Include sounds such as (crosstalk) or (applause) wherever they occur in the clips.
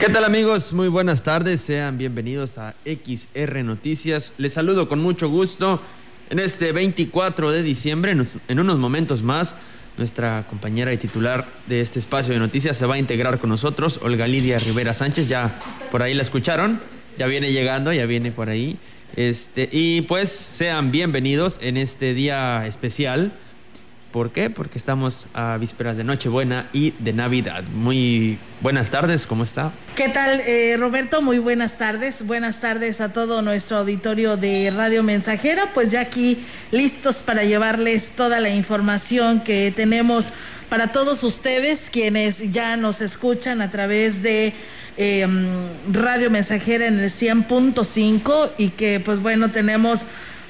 ¿Qué tal amigos? Muy buenas tardes, sean bienvenidos a XR Noticias. Les saludo con mucho gusto en este 24 de diciembre, en unos momentos más. Nuestra compañera y titular de este espacio de noticias se va a integrar con nosotros, Olga Lidia Rivera Sánchez. Ya por ahí la escucharon, ya viene llegando, ya viene por ahí. Este, y pues sean bienvenidos en este día especial ¿Por qué? Porque estamos a vísperas de Nochebuena y de Navidad. Muy buenas tardes, ¿cómo está? ¿Qué tal, eh, Roberto? Muy buenas tardes. Buenas tardes a todo nuestro auditorio de Radio Mensajera. Pues ya aquí listos para llevarles toda la información que tenemos para todos ustedes, quienes ya nos escuchan a través de em, Radio Mensajera en el 100.5 y que pues bueno, tenemos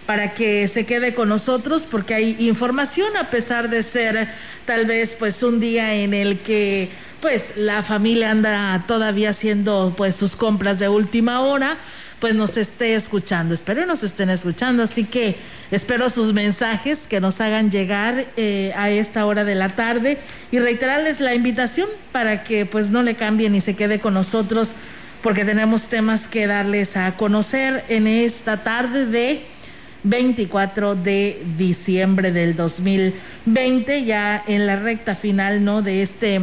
para que se quede con nosotros porque hay información a pesar de ser tal vez pues un día en el que pues la familia anda todavía haciendo pues sus compras de última hora pues nos esté escuchando. Espero nos estén escuchando, así que espero sus mensajes que nos hagan llegar eh, a esta hora de la tarde y reiterarles la invitación para que pues no le cambien y se quede con nosotros porque tenemos temas que darles a conocer en esta tarde de 24 de diciembre del 2020, ya en la recta final, ¿no? De este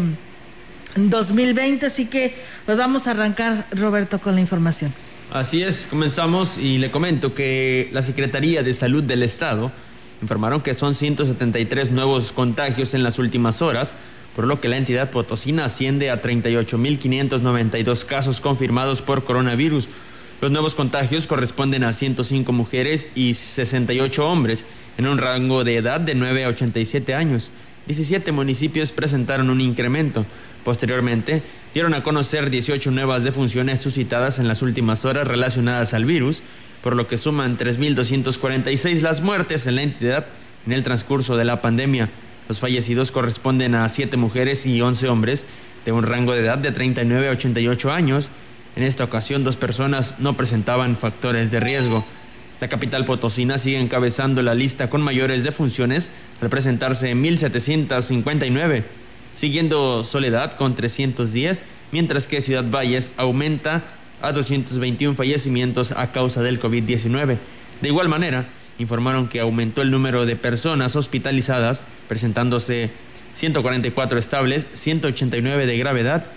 2020, así que pues vamos a arrancar, Roberto, con la información. Así es, comenzamos y le comento que la Secretaría de Salud del Estado informaron que son 173 nuevos contagios en las últimas horas, por lo que la entidad potosina asciende a 38.592 casos confirmados por coronavirus los nuevos contagios corresponden a 105 mujeres y 68 hombres en un rango de edad de 9 a 87 años. 17 municipios presentaron un incremento. Posteriormente, dieron a conocer 18 nuevas defunciones suscitadas en las últimas horas relacionadas al virus, por lo que suman 3.246 las muertes en la entidad en el transcurso de la pandemia. Los fallecidos corresponden a 7 mujeres y 11 hombres de un rango de edad de 39 a 88 años en esta ocasión, dos personas no presentaban factores de riesgo. La capital potosina sigue encabezando la lista con mayores defunciones al presentarse en 1.759, siguiendo Soledad con 310, mientras que Ciudad Valles aumenta a 221 fallecimientos a causa del COVID-19. De igual manera, informaron que aumentó el número de personas hospitalizadas, presentándose 144 estables, 189 de gravedad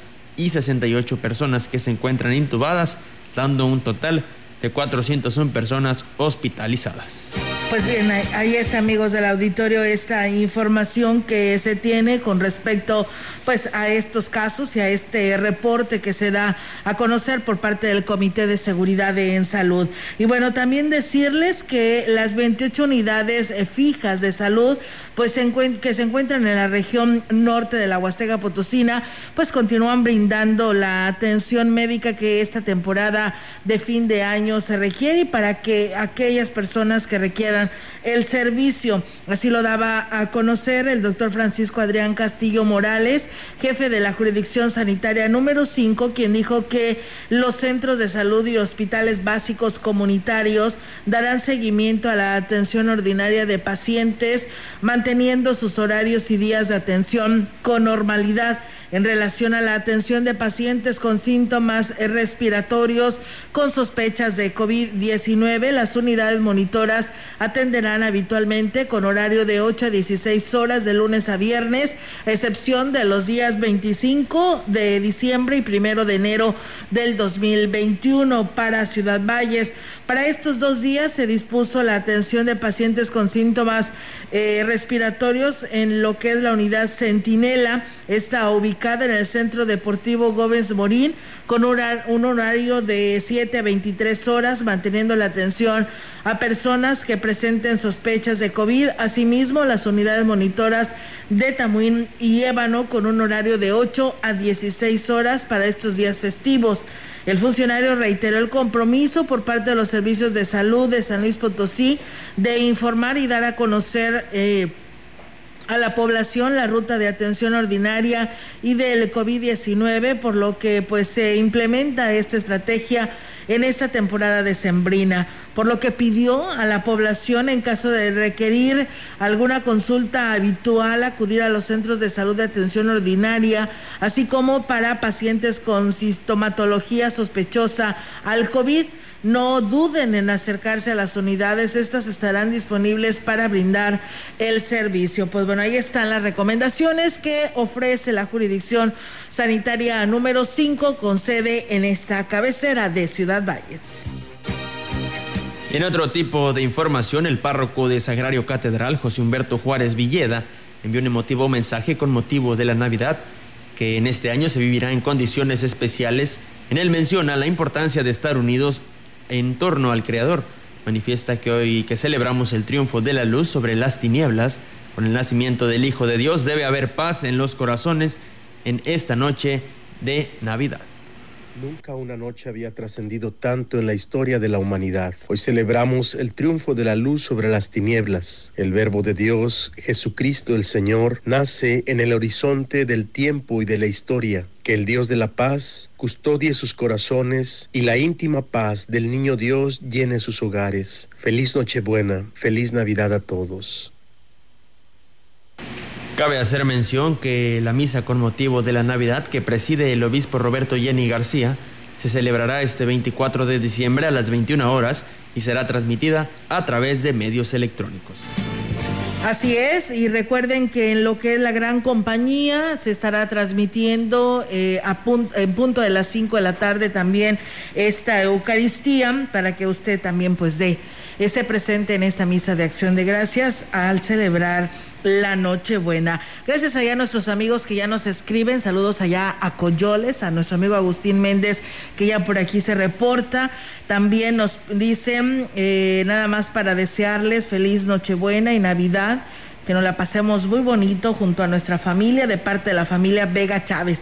y 68 personas que se encuentran intubadas, dando un total de 401 personas hospitalizadas. Pues bien, ahí está amigos del auditorio esta información que se tiene con respecto pues a estos casos y a este reporte que se da a conocer por parte del Comité de Seguridad en Salud. Y bueno, también decirles que las 28 unidades eh, fijas de salud pues que se encuentran en la región norte de la Huasteca Potosina, pues continúan brindando la atención médica que esta temporada de fin de año se requiere y para que aquellas personas que requieran el servicio, así lo daba a conocer el doctor Francisco Adrián Castillo Morales, jefe de la jurisdicción sanitaria número 5, quien dijo que los centros de salud y hospitales básicos comunitarios darán seguimiento a la atención ordinaria de pacientes, manteniendo sus horarios y días de atención con normalidad en relación a la atención de pacientes con síntomas respiratorios con sospechas de COVID-19. Las unidades monitoras atenderán habitualmente con horario de 8 a 16 horas de lunes a viernes, excepción de los días 25 de diciembre y primero de enero del 2021 para Ciudad Valles. Para estos dos días se dispuso la atención de pacientes con síntomas eh, respiratorios en lo que es la unidad Centinela. Está ubicada en el Centro Deportivo Gómez Morín con un horario de 7 a 23 horas, manteniendo la atención a personas que presenten sospechas de COVID. Asimismo, las unidades monitoras de Tamuín y Ébano con un horario de 8 a 16 horas para estos días festivos. El funcionario reiteró el compromiso por parte de los servicios de salud de San Luis Potosí de informar y dar a conocer eh, a la población la ruta de atención ordinaria y del COVID-19, por lo que pues se implementa esta estrategia en esta temporada decembrina, por lo que pidió a la población en caso de requerir alguna consulta habitual acudir a los centros de salud de atención ordinaria, así como para pacientes con sintomatología sospechosa al COVID no duden en acercarse a las unidades, estas estarán disponibles para brindar el servicio. Pues bueno, ahí están las recomendaciones que ofrece la jurisdicción sanitaria número 5 con sede en esta cabecera de Ciudad Valles. En otro tipo de información, el párroco de Sagrario Catedral, José Humberto Juárez Villeda, envió un emotivo mensaje con motivo de la Navidad, que en este año se vivirá en condiciones especiales. En él menciona la importancia de estar unidos en torno al Creador. Manifiesta que hoy que celebramos el triunfo de la luz sobre las tinieblas, con el nacimiento del Hijo de Dios, debe haber paz en los corazones en esta noche de Navidad. Nunca una noche había trascendido tanto en la historia de la humanidad. Hoy celebramos el triunfo de la luz sobre las tinieblas. El Verbo de Dios, Jesucristo el Señor, nace en el horizonte del tiempo y de la historia. Que el Dios de la paz custodie sus corazones y la íntima paz del niño Dios llene sus hogares. Feliz Nochebuena, feliz Navidad a todos. Cabe hacer mención que la misa con motivo de la Navidad que preside el obispo Roberto Jenny García se celebrará este 24 de diciembre a las 21 horas y será transmitida a través de medios electrónicos. Así es, y recuerden que en lo que es la gran compañía se estará transmitiendo eh, en punto de las 5 de la tarde también esta Eucaristía para que usted también pues esté presente en esta misa de acción de gracias al celebrar la Nochebuena. Gracias allá a nuestros amigos que ya nos escriben. Saludos allá a Coyoles, a nuestro amigo Agustín Méndez, que ya por aquí se reporta. También nos dicen, eh, nada más para desearles feliz Nochebuena y Navidad. Que nos la pasemos muy bonito junto a nuestra familia, de parte de la familia Vega Chávez.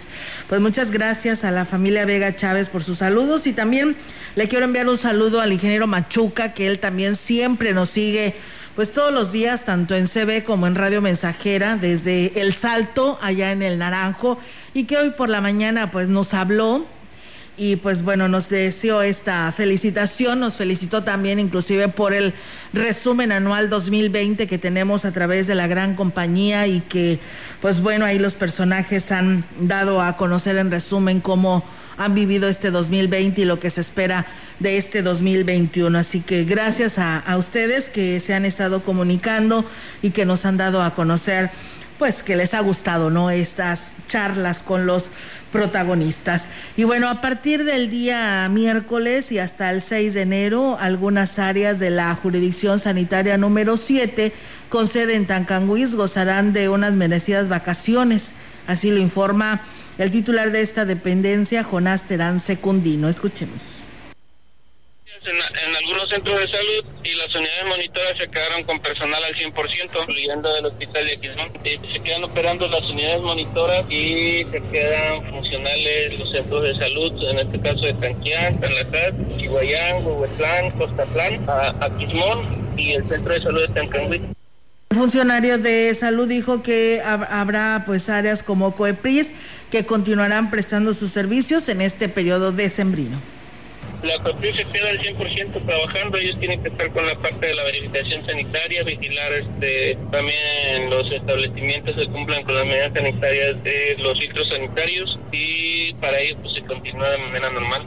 Pues muchas gracias a la familia Vega Chávez por sus saludos y también le quiero enviar un saludo al ingeniero Machuca, que él también siempre nos sigue pues todos los días, tanto en CB como en Radio Mensajera, desde El Salto, allá en el Naranjo, y que hoy por la mañana pues nos habló y pues bueno, nos deseó esta felicitación, nos felicitó también inclusive por el resumen anual 2020 que tenemos a través de la gran compañía y que pues bueno, ahí los personajes han dado a conocer en resumen cómo han vivido este 2020 y lo que se espera de este 2021. Así que gracias a, a ustedes que se han estado comunicando y que nos han dado a conocer pues que les ha gustado, ¿no? Estas charlas con los protagonistas. Y bueno, a partir del día miércoles y hasta el 6 de enero, algunas áreas de la jurisdicción sanitaria número 7 con sede en Tancanguis gozarán de unas merecidas vacaciones. Así lo informa el titular de esta dependencia, Jonás Terán Secundino. Escuchemos. En, algunos centros de salud y las unidades monitoras se quedaron con personal al 100%, incluyendo del hospital de Aquismón. Se quedan operando las unidades monitoras y se quedan funcionales los centros de salud, en este caso de Tanquián, Tanlacat, Chihuayán, Huehuetlán, Costatlán, Aquismón y el centro de salud de Tancangüí. El funcionario de salud dijo que habrá pues áreas como COEPRIS que continuarán prestando sus servicios en este periodo decembrino. La COEPRIS se queda al 100% trabajando, ellos tienen que estar con la parte de la verificación sanitaria, vigilar este también los establecimientos que cumplan con las medidas sanitarias de los filtros sanitarios y para ellos pues se continúa de manera normal.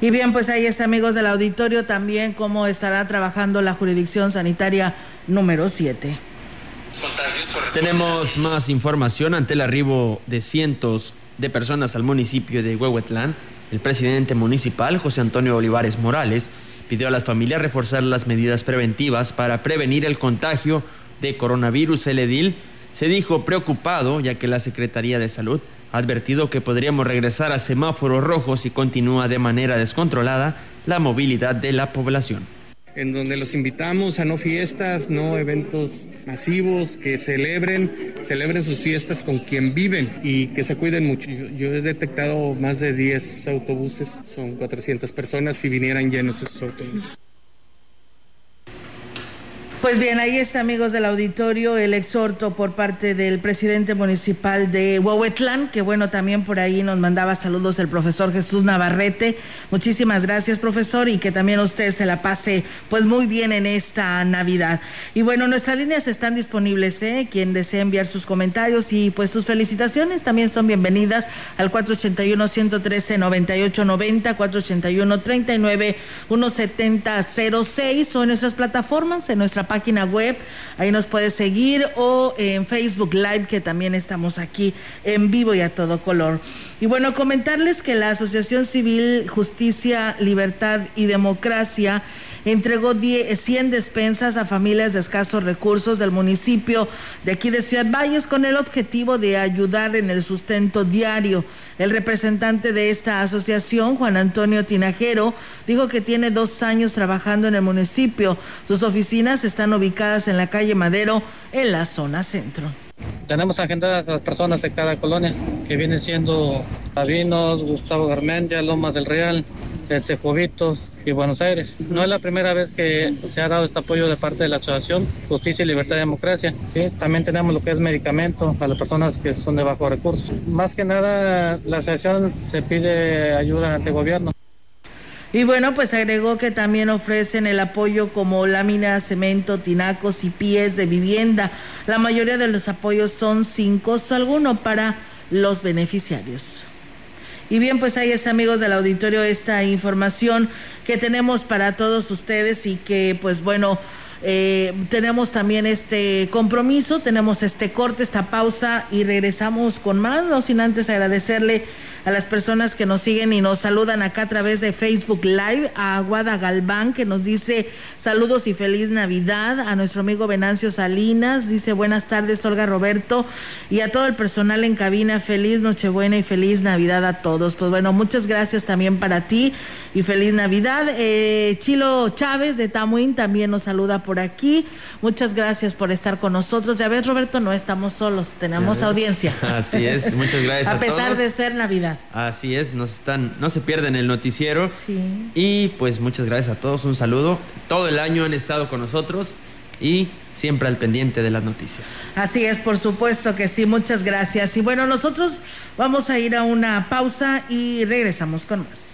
Y bien, pues ahí está, amigos del auditorio, también cómo estará trabajando la jurisdicción sanitaria número 7. Tenemos más información ante el arribo de cientos de personas al municipio de Huehuetlán. El presidente municipal, José Antonio Olivares Morales, pidió a las familias reforzar las medidas preventivas para prevenir el contagio de coronavirus. El edil se dijo preocupado ya que la Secretaría de Salud ha advertido que podríamos regresar a semáforos rojos si continúa de manera descontrolada la movilidad de la población. En donde los invitamos a no fiestas, no eventos masivos, que celebren, celebren sus fiestas con quien viven y que se cuiden mucho. Yo, he detectado más de 10 autobuses, son 400 personas si vinieran llenos esos autobuses. Pues bien, ahí está, amigos del auditorio, el exhorto por parte del presidente municipal de Huehuetlán, que bueno, también por ahí nos mandaba saludos el profesor Jesús Navarrete. Muchísimas gracias, profesor, y que también usted se la pase pues muy bien en esta Navidad. Y bueno, nuestras líneas están disponibles, ¿eh? Quien desea enviar sus comentarios y pues sus felicitaciones también son bienvenidas al 481-113-9890, 481-39-170-06 o en nuestras plataformas, en nuestra página página web, ahí nos puede seguir, o en Facebook Live, que también estamos aquí en vivo y a todo color. Y bueno, comentarles que la Asociación Civil Justicia, Libertad y Democracia entregó 100 despensas a familias de escasos recursos del municipio de aquí de Ciudad Valles con el objetivo de ayudar en el sustento diario. El representante de esta asociación, Juan Antonio Tinajero, dijo que tiene dos años trabajando en el municipio. Sus oficinas están ubicadas en la calle Madero, en la zona centro. Tenemos agendadas a las personas de cada colonia, que vienen siendo Sabinos, Gustavo Garmendia, Lomas del Real, Tejovitos, y Buenos Aires. No es la primera vez que se ha dado este apoyo de parte de la Asociación Justicia, Libertad y Democracia. También tenemos lo que es medicamento a las personas que son de bajo recursos. Más que nada, la asociación se pide ayuda ante gobierno. Y bueno, pues agregó que también ofrecen el apoyo como láminas, cemento, tinacos y pies de vivienda. La mayoría de los apoyos son sin costo alguno para los beneficiarios. Y bien, pues ahí está, amigos del auditorio, esta información que tenemos para todos ustedes y que, pues bueno, eh, tenemos también este compromiso, tenemos este corte, esta pausa y regresamos con más, no sin antes agradecerle a las personas que nos siguen y nos saludan acá a través de Facebook Live, a Aguada Galván que nos dice saludos y feliz Navidad, a nuestro amigo Venancio Salinas, dice buenas tardes Olga Roberto y a todo el personal en cabina, feliz Nochebuena y feliz Navidad a todos. Pues bueno, muchas gracias también para ti y feliz Navidad. Eh, Chilo Chávez de Tamuín también nos saluda por aquí. Muchas gracias por estar con nosotros. Ya ves, Roberto, no estamos solos, tenemos audiencia. (laughs) Así es, muchas gracias. a, a pesar de ser Navidad. Así es, nos están, no se pierden el noticiero. Sí. Y pues muchas gracias a todos, un saludo. Todo el año han estado con nosotros y siempre al pendiente de las noticias. Así es, por supuesto que sí, muchas gracias. Y bueno, nosotros vamos a ir a una pausa y regresamos con más.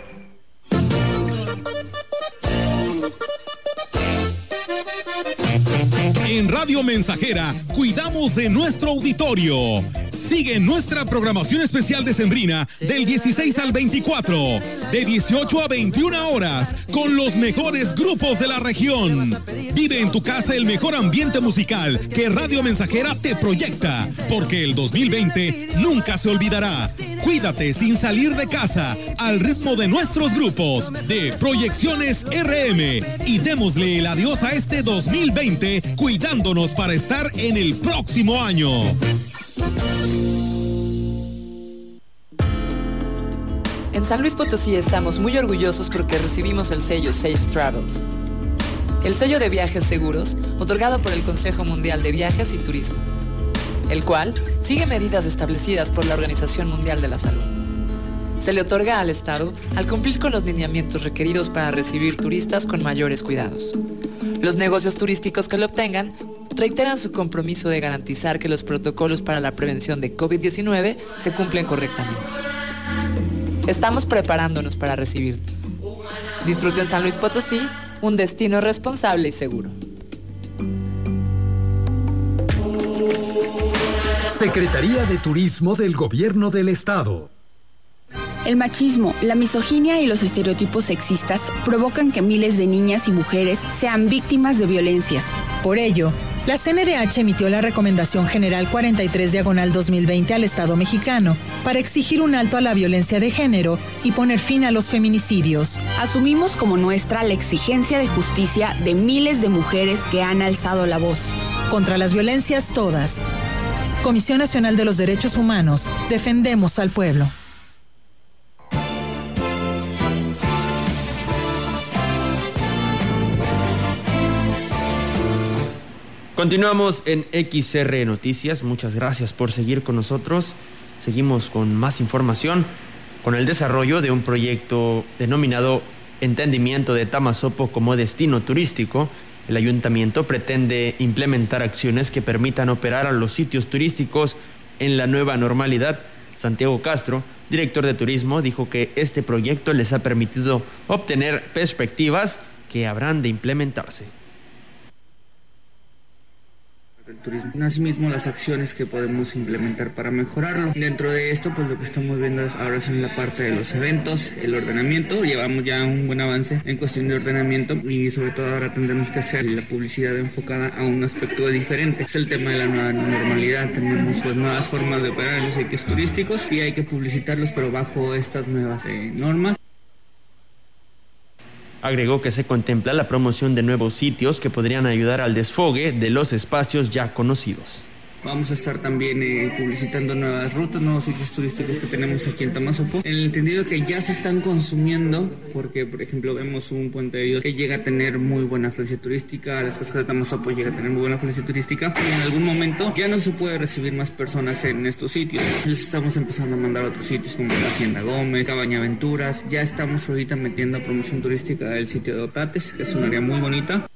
Radio Mensajera cuidamos de nuestro auditorio. Sigue nuestra programación especial de Sembrina del 16 al 24, de 18 a 21 horas, con los mejores grupos de la región. Vive en tu casa el mejor ambiente musical que Radio Mensajera te proyecta, porque el 2020 nunca se olvidará. Cuídate sin salir de casa, al ritmo de nuestros grupos de Proyecciones RM y démosle el adiós a este 2020 cuidándonos para estar en el próximo año. En San Luis Potosí estamos muy orgullosos porque recibimos el sello Safe Travels, el sello de viajes seguros otorgado por el Consejo Mundial de Viajes y Turismo, el cual sigue medidas establecidas por la Organización Mundial de la Salud. Se le otorga al Estado al cumplir con los lineamientos requeridos para recibir turistas con mayores cuidados. Los negocios turísticos que lo obtengan reiteran su compromiso de garantizar que los protocolos para la prevención de COVID-19 se cumplen correctamente. Estamos preparándonos para recibirte. Disfruten San Luis Potosí, un destino responsable y seguro. Secretaría de Turismo del Gobierno del Estado. El machismo, la misoginia y los estereotipos sexistas provocan que miles de niñas y mujeres sean víctimas de violencias. Por ello, la CNDH emitió la Recomendación General 43 Diagonal 2020 al Estado mexicano para exigir un alto a la violencia de género y poner fin a los feminicidios. Asumimos como nuestra la exigencia de justicia de miles de mujeres que han alzado la voz. Contra las violencias todas. Comisión Nacional de los Derechos Humanos, defendemos al pueblo. Continuamos en XR Noticias. Muchas gracias por seguir con nosotros. Seguimos con más información con el desarrollo de un proyecto denominado Entendimiento de Tamasopo como destino turístico. El ayuntamiento pretende implementar acciones que permitan operar a los sitios turísticos en la nueva normalidad. Santiago Castro, director de turismo, dijo que este proyecto les ha permitido obtener perspectivas que habrán de implementarse turismo. Asimismo, las acciones que podemos implementar para mejorarlo. Dentro de esto, pues lo que estamos viendo ahora es en la parte de los eventos, el ordenamiento. Llevamos ya un buen avance en cuestión de ordenamiento y sobre todo ahora tendremos que hacer la publicidad enfocada a un aspecto diferente. Es el tema de la nueva normalidad. Tenemos pues nuevas formas de operar en los sitios turísticos y hay que publicitarlos pero bajo estas nuevas eh, normas. Agregó que se contempla la promoción de nuevos sitios que podrían ayudar al desfogue de los espacios ya conocidos. Vamos a estar también eh, publicitando nuevas rutas, nuevos sitios turísticos que tenemos aquí en Tamazopo. En el entendido que ya se están consumiendo, porque por ejemplo vemos un puente de Dios que llega a tener muy buena afluencia turística, las casas de Tamazopo llega a tener muy buena afluencia turística y en algún momento ya no se puede recibir más personas en estos sitios. Les estamos empezando a mandar a otros sitios como la Hacienda Gómez, Cabaña Aventuras. Ya estamos ahorita metiendo promoción turística del sitio de Otates, que es un área muy bonita.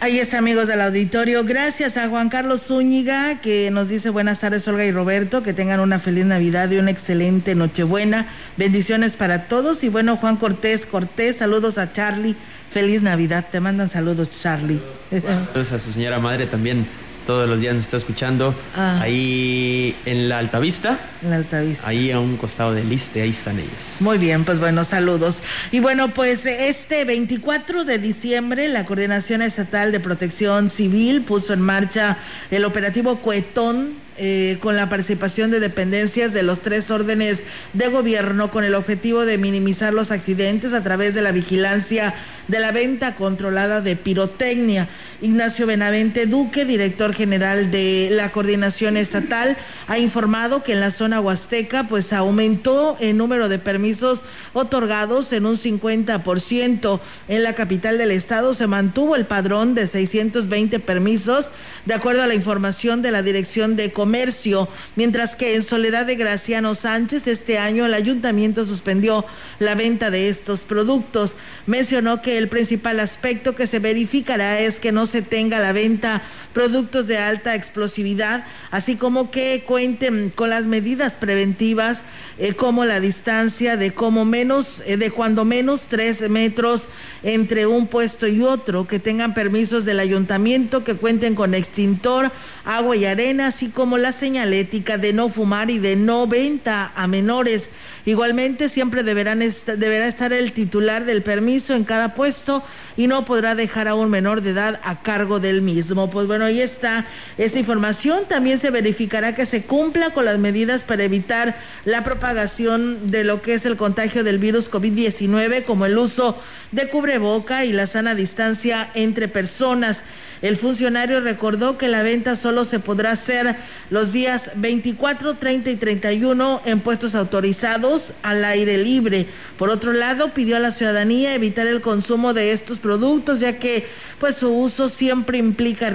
Ahí está, amigos del auditorio. Gracias a Juan Carlos Zúñiga, que nos dice buenas tardes, Olga y Roberto. Que tengan una feliz Navidad y una excelente Nochebuena. Bendiciones para todos. Y bueno, Juan Cortés, Cortés, saludos a Charlie. Feliz Navidad. Te mandan saludos, Charlie. Saludos a su señora madre también todos los días nos está escuchando. Ah. Ahí en la Altavista. En la Altavista. Ahí a un costado del Liste, ahí están ellos. Muy bien, pues bueno, saludos. Y bueno, pues este 24 de diciembre la Coordinación Estatal de Protección Civil puso en marcha el operativo Cuetón eh, con la participación de dependencias de los tres órdenes de gobierno con el objetivo de minimizar los accidentes a través de la vigilancia de la venta controlada de pirotecnia. Ignacio Benavente Duque, director general de la coordinación estatal, ha informado que en la zona huasteca pues aumentó el número de permisos otorgados en un 50%. En la capital del estado se mantuvo el padrón de 620 permisos, de acuerdo a la información de la Dirección de Comercio, mientras que en Soledad de Graciano Sánchez este año el ayuntamiento suspendió la venta de estos productos. Mencionó que el principal aspecto que se verificará es que no se tenga la venta productos de alta explosividad, así como que cuenten con las medidas preventivas eh, como la distancia de como menos, eh, de cuando menos tres metros entre un puesto y otro, que tengan permisos del ayuntamiento, que cuenten con extintor, agua y arena, así como la señalética de no fumar y de no venta a menores. Igualmente, siempre deberán deberá estar el titular del permiso en cada puesto y no podrá dejar a un menor de edad a cargo del mismo. Pues bueno, ahí está esta información. También se verificará que se cumpla con las medidas para evitar la propagación de lo que es el contagio del virus COVID-19, como el uso de cubreboca y la sana distancia entre personas. El funcionario recordó que la venta solo se podrá hacer los días 24, 30 y 31 en puestos autorizados al aire libre. Por otro lado, pidió a la ciudadanía evitar el consumo de estos productos, ya que pues su uso siempre implica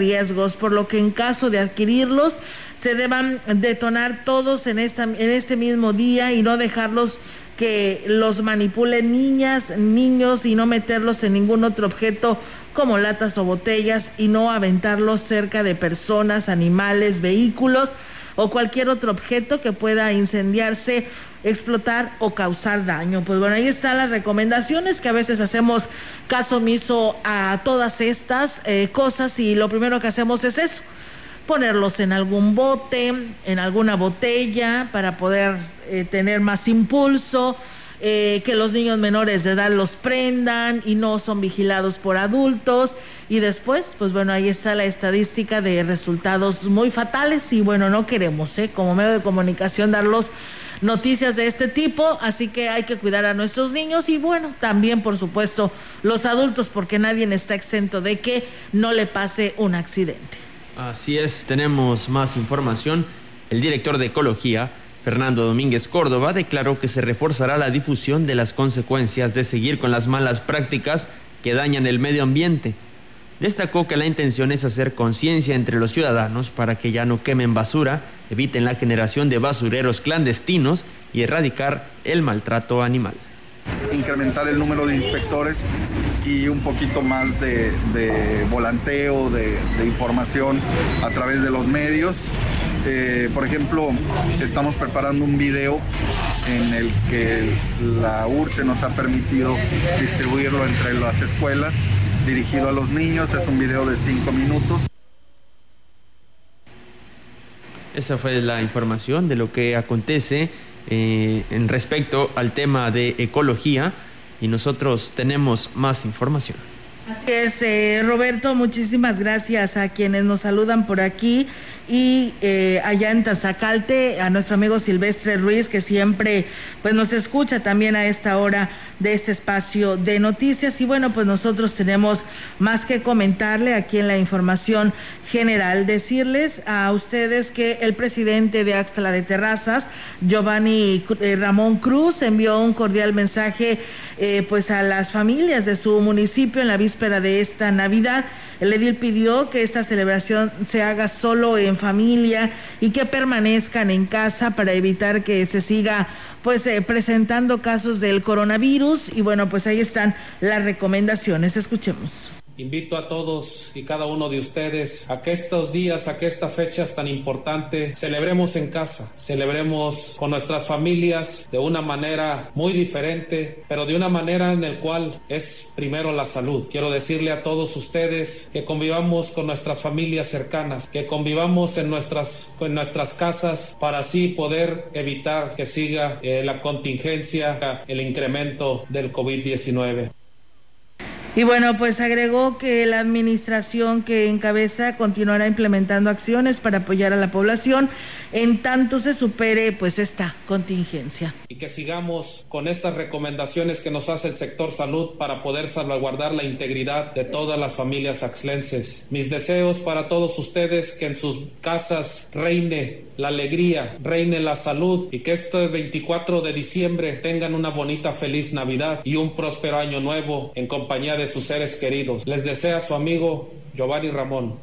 por lo que en caso de adquirirlos se deban detonar todos en esta en este mismo día y no dejarlos que los manipulen niñas, niños y no meterlos en ningún otro objeto como latas o botellas y no aventarlos cerca de personas, animales, vehículos o cualquier otro objeto que pueda incendiarse, explotar o causar daño. Pues bueno, ahí están las recomendaciones que a veces hacemos caso omiso a todas estas eh, cosas y lo primero que hacemos es eso, ponerlos en algún bote, en alguna botella para poder eh, tener más impulso eh, que los niños menores de edad los prendan y no son vigilados por adultos. Y después, pues bueno, ahí está la estadística de resultados muy fatales y bueno, no queremos, ¿eh? como medio de comunicación, darlos noticias de este tipo, así que hay que cuidar a nuestros niños y bueno, también por supuesto los adultos, porque nadie está exento de que no le pase un accidente. Así es, tenemos más información. El director de Ecología Fernando Domínguez Córdoba declaró que se reforzará la difusión de las consecuencias de seguir con las malas prácticas que dañan el medio ambiente. Destacó que la intención es hacer conciencia entre los ciudadanos para que ya no quemen basura, eviten la generación de basureros clandestinos y erradicar el maltrato animal. Incrementar el número de inspectores y un poquito más de, volanteo, de, información a través de los medios. Eh, por ejemplo, estamos preparando un video en el que la URSE nos ha permitido distribuirlo entre las escuelas, dirigido a los niños. Es un video de cinco minutos. Esa fue la información de lo que acontece eh, en respecto al tema de ecología y nosotros tenemos más información. Así es, eh, Roberto, muchísimas gracias a quienes nos saludan por aquí y eh, allá en Tazacalte a nuestro amigo Silvestre Ruiz que siempre pues nos escucha también a esta hora de este espacio de noticias. Y bueno pues nosotros tenemos más que comentarle aquí en la información general. Decirles a ustedes que el presidente de Axtla de Terrazas Giovanni eh, Ramón Cruz envió un cordial mensaje eh, pues a las familias de su municipio en la víspera de esta Navidad. El edil pidió que esta celebración se haga solo en familia y que permanezcan en casa para evitar que se siga pues eh, presentando casos del coronavirus y bueno, pues ahí están las recomendaciones. Escuchemos. Invito a todos y cada uno de ustedes a que estos días, a que esta fecha es tan importante, celebremos en casa, celebremos con nuestras familias de una manera muy diferente, pero de una manera en la cual es primero la salud. Quiero decirle a todos ustedes que convivamos con nuestras familias cercanas, que convivamos en nuestras, en nuestras casas para así poder evitar que siga eh, la contingencia, el incremento del COVID-19. Y bueno, pues agregó que la administración que encabeza continuará implementando acciones para apoyar a la población en tanto se supere pues esta contingencia. Y que sigamos con estas recomendaciones que nos hace el sector salud para poder salvaguardar la integridad de todas las familias axlenses. Mis deseos para todos ustedes que en sus casas reine la alegría, reine la salud y que este 24 de diciembre tengan una bonita feliz Navidad y un próspero año nuevo en compañía de sus seres queridos. Les desea su amigo Giovanni Ramón.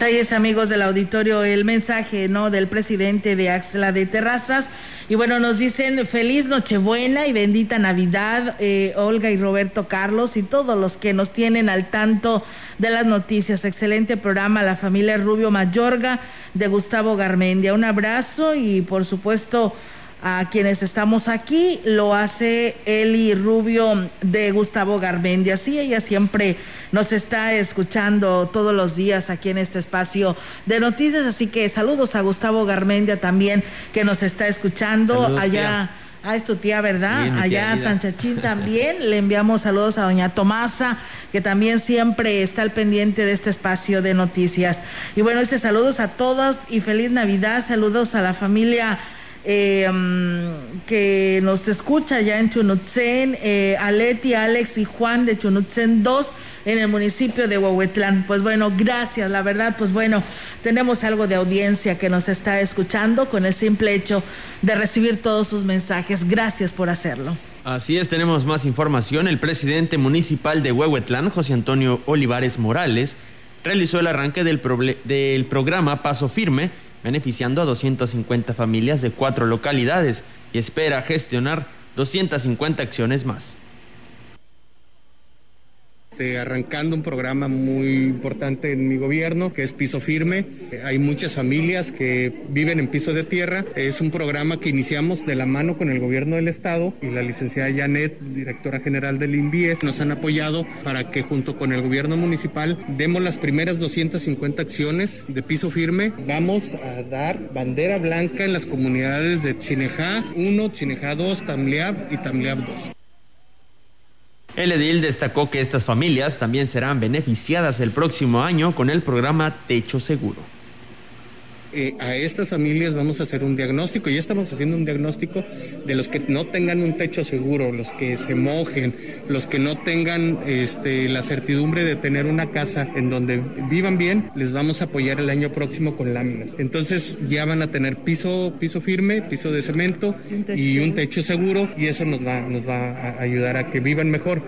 Ahí es amigos del auditorio el mensaje no del presidente de Axla de Terrazas y bueno nos dicen feliz Nochebuena y bendita Navidad eh, Olga y Roberto Carlos y todos los que nos tienen al tanto de las noticias excelente programa la familia Rubio Mayorga de Gustavo Garmendia un abrazo y por supuesto a quienes estamos aquí, lo hace Eli Rubio de Gustavo Garmendia. Sí, ella siempre nos está escuchando todos los días aquí en este espacio de noticias, así que saludos a Gustavo Garmendia también que nos está escuchando allá. a es tu tía, ¿verdad? Allá Tanchachín (laughs) también. Le enviamos saludos a doña Tomasa, que también siempre está al pendiente de este espacio de noticias. Y bueno, este saludos a todos y feliz Navidad. Saludos a la familia mm, que nos escucha ya en Chunutzen, eh, Aleti, Alex y Juan de Chunutzen 2 en el municipio de Huehuetlán. Pues bueno, gracias, la verdad, pues bueno, tenemos algo de audiencia que nos está escuchando con el simple hecho de recibir todos sus mensajes. Gracias por hacerlo. Así es, tenemos más información. El presidente municipal de Huehuetlán, José Antonio Olivares Morales, realizó el arranque del programa Paso Firme beneficiando a 250 familias de cuatro localidades y espera gestionar 250 acciones más. Este, arrancando un programa muy importante en mi gobierno, que es Piso Firme. Hay muchas familias que viven en piso de tierra. Es un programa que iniciamos de la mano con el gobierno del estado y la licenciada Janet, directora general del INVIES, nos han apoyado para que junto con el gobierno municipal demos las primeras 250 acciones de piso firme. Vamos a dar bandera blanca en las comunidades de Chinejá 1, Chinejá 2, Tamliab y Tamliab 2. El edil destacó que estas familias también serán beneficiadas el próximo año con el programa Techo Seguro. Eh, a estas familias vamos a hacer un diagnóstico, ya estamos haciendo un diagnóstico de los que no tengan un techo seguro, los que se mojen, los que no tengan este, la certidumbre de tener una casa en donde vivan bien, les vamos a apoyar el año próximo con láminas. Entonces ya van a tener piso, piso firme, piso de cemento y un techo seguro y eso nos va, nos va a ayudar a que vivan mejor.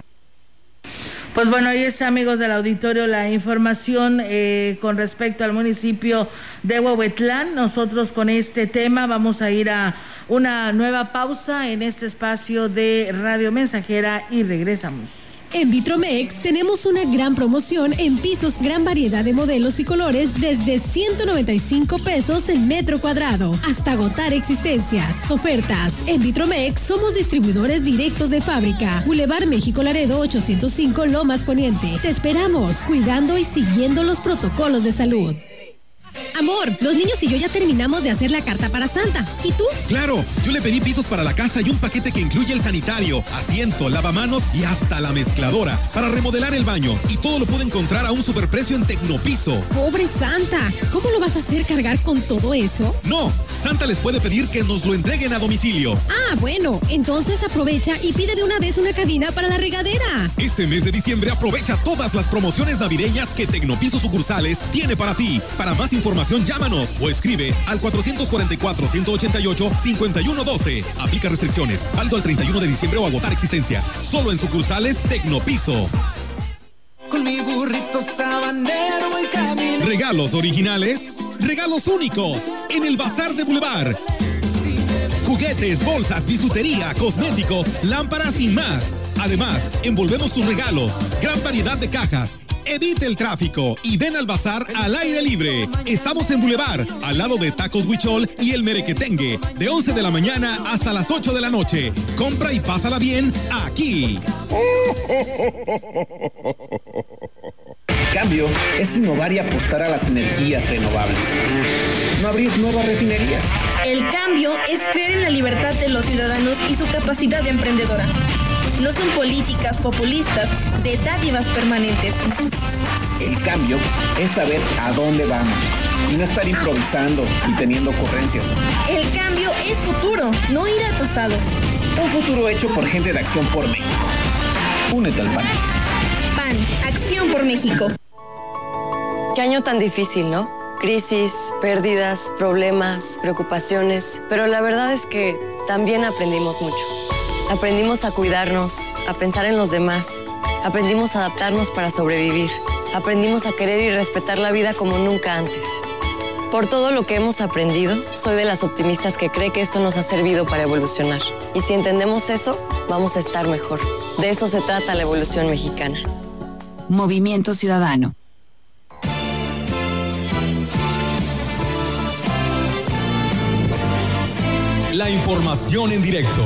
Pues bueno, ahí está, amigos del auditorio, la información eh, con respecto al municipio de Huehuetlán. Nosotros con este tema vamos a ir a una nueva pausa en este espacio de Radio Mensajera y regresamos. En Vitromex tenemos una gran promoción en pisos, gran variedad de modelos y colores desde 195 pesos el metro cuadrado hasta agotar existencias. Ofertas. En Vitromex somos distribuidores directos de fábrica. Boulevard México Laredo 805 Lomas Poniente. Te esperamos, cuidando y siguiendo los protocolos de salud. Amor, los niños y yo ya terminamos de hacer la carta para Santa. ¿Y tú? Claro, yo le pedí pisos para la casa y un paquete que incluye el sanitario, asiento, lavamanos y hasta la mezcladora para remodelar el baño. Y todo lo puede encontrar a un superprecio en Tecnopiso. Pobre Santa, ¿cómo lo vas a hacer cargar con todo eso? No, Santa les puede pedir que nos lo entreguen a domicilio. Ah, bueno, entonces aprovecha y pide de una vez una cabina para la regadera. Este mes de diciembre aprovecha todas las promociones navideñas que Tecnopiso Sucursales tiene para ti. Para más información información, llámanos o escribe al 444-188-5112. Aplica restricciones. Válido al 31 de diciembre o agotar existencias. Solo en sucursales Tecnopiso. Con mi burrito sabanero y camino. Regalos originales, regalos únicos en el Bazar de Boulevard. Juguetes, bolsas, bisutería, cosméticos, lámparas y más. Además, envolvemos tus regalos, gran variedad de cajas Evite el tráfico y ven al bazar al aire libre. Estamos en Boulevard, al lado de Tacos Huichol y el Merequetengue, de 11 de la mañana hasta las 8 de la noche. Compra y pásala bien aquí. cambio es innovar y apostar a las energías renovables. No abrir nuevas refinerías. El cambio es creer en la libertad de los ciudadanos y su capacidad de emprendedora no son políticas populistas de dádivas permanentes. El cambio es saber a dónde vamos y no estar improvisando y teniendo ocurrencias. El cambio es futuro, no ir atosado. Un futuro hecho por gente de Acción por México. Únete al PAN. PAN, Acción por México. Qué año tan difícil, ¿no? Crisis, pérdidas, problemas, preocupaciones, pero la verdad es que también aprendimos mucho. Aprendimos a cuidarnos, a pensar en los demás. Aprendimos a adaptarnos para sobrevivir. Aprendimos a querer y respetar la vida como nunca antes. Por todo lo que hemos aprendido, soy de las optimistas que cree que esto nos ha servido para evolucionar. Y si entendemos eso, vamos a estar mejor. De eso se trata la evolución mexicana. Movimiento Ciudadano. La información en directo.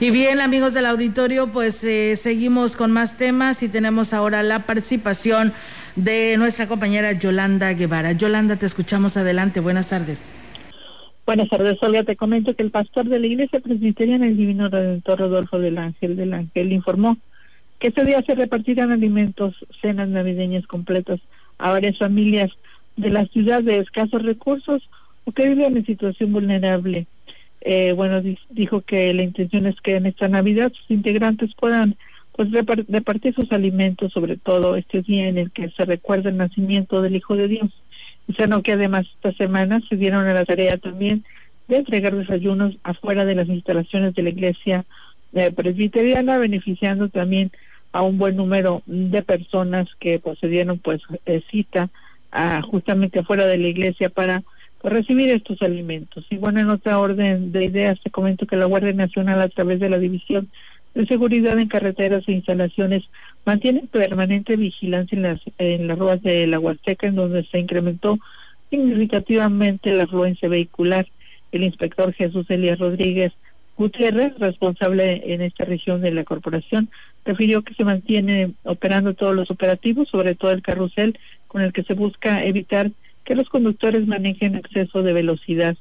Y bien, amigos del auditorio, pues eh, seguimos con más temas y tenemos ahora la participación de nuestra compañera Yolanda Guevara. Yolanda, te escuchamos adelante. Buenas tardes. Buenas tardes, Olga. Te comento que el pastor de la Iglesia Presbiteriana, el Divino Redentor Rodolfo del Ángel del Ángel, informó que este día se repartirán alimentos, cenas navideñas completas a varias familias de la ciudad de escasos recursos o que viven en situación vulnerable eh, bueno, dijo que la intención es que en esta Navidad sus integrantes puedan pues repartir sus alimentos, sobre todo este día en el que se recuerda el nacimiento del Hijo de Dios. O no que además esta semana se dieron a la tarea también de entregar desayunos afuera de las instalaciones de la iglesia eh, presbiteriana, beneficiando también a un buen número de personas que pues se dieron pues eh, cita a, justamente afuera de la iglesia para recibir estos alimentos. Y bueno, en otra orden de ideas, te comento que la Guardia Nacional, a través de la División de Seguridad en Carreteras e Instalaciones, mantiene permanente vigilancia en las, en las ruas de la Huasteca, en donde se incrementó significativamente la afluencia vehicular. El inspector Jesús Elías Rodríguez Gutiérrez, responsable en esta región de la corporación, refirió que se mantiene operando todos los operativos, sobre todo el carrusel, con el que se busca evitar que los conductores manejen exceso de velocidad.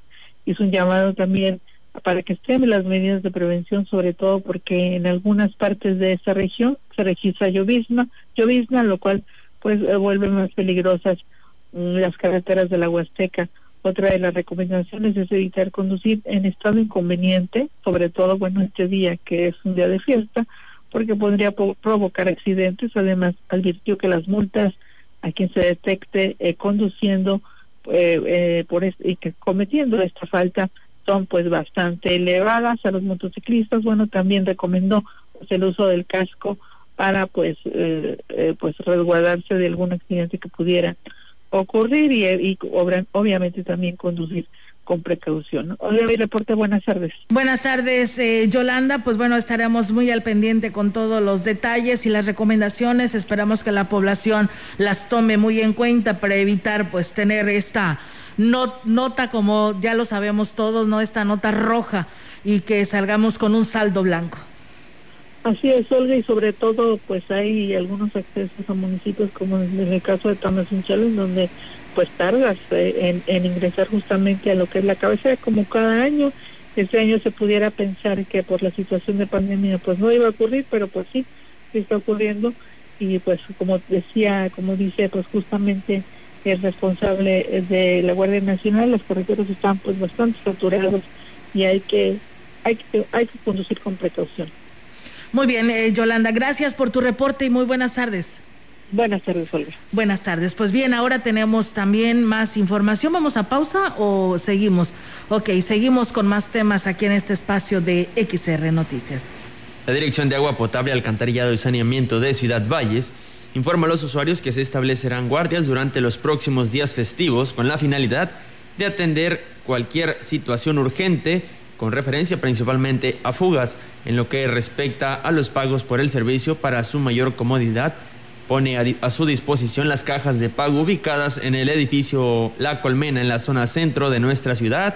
Hizo un llamado también para que estén las medidas de prevención, sobre todo porque en algunas partes de esta región se registra llovizna, llovizna lo cual pues eh, vuelve más peligrosas mm, las carreteras de la Huasteca. Otra de las recomendaciones es evitar conducir en estado inconveniente, sobre todo bueno este día que es un día de fiesta, porque podría provocar accidentes. Además, advirtió que las multas a quien se detecte eh, conduciendo eh, eh, por y que cometiendo esta falta son pues bastante elevadas a los motociclistas. Bueno también recomendó pues, el uso del casco para pues eh, eh, pues resguardarse de algún accidente que pudiera ocurrir y, y obviamente también conducir con precaución. Hola, mi reporte, buenas tardes. Buenas tardes, eh, Yolanda. Pues bueno, estaremos muy al pendiente con todos los detalles y las recomendaciones. Esperamos que la población las tome muy en cuenta para evitar pues tener esta nota, como ya lo sabemos todos, no esta nota roja y que salgamos con un saldo blanco. Así es, Olga, y sobre todo, pues hay algunos accesos a municipios, como en el caso de en donde pues tardas eh, en, ingresar justamente a lo que es la cabecera, como cada año. Este año se pudiera pensar que por la situación de pandemia pues no iba a ocurrir, pero pues sí, sí está ocurriendo. Y pues como decía, como dice, pues justamente el responsable de la Guardia Nacional, los carreteros están pues bastante saturados y hay que, hay que, hay que conducir con precaución. Muy bien, eh, Yolanda, gracias por tu reporte y muy buenas tardes. Buenas tardes, Olga. Buenas tardes. Pues bien, ahora tenemos también más información. ¿Vamos a pausa o seguimos? Ok, seguimos con más temas aquí en este espacio de XR Noticias. La Dirección de Agua Potable, Alcantarillado y Saneamiento de Ciudad Valles informa a los usuarios que se establecerán guardias durante los próximos días festivos con la finalidad de atender cualquier situación urgente con referencia principalmente a fugas en lo que respecta a los pagos por el servicio para su mayor comodidad. Pone a, su disposición las cajas de pago ubicadas en el edificio La Colmena en la zona centro de nuestra ciudad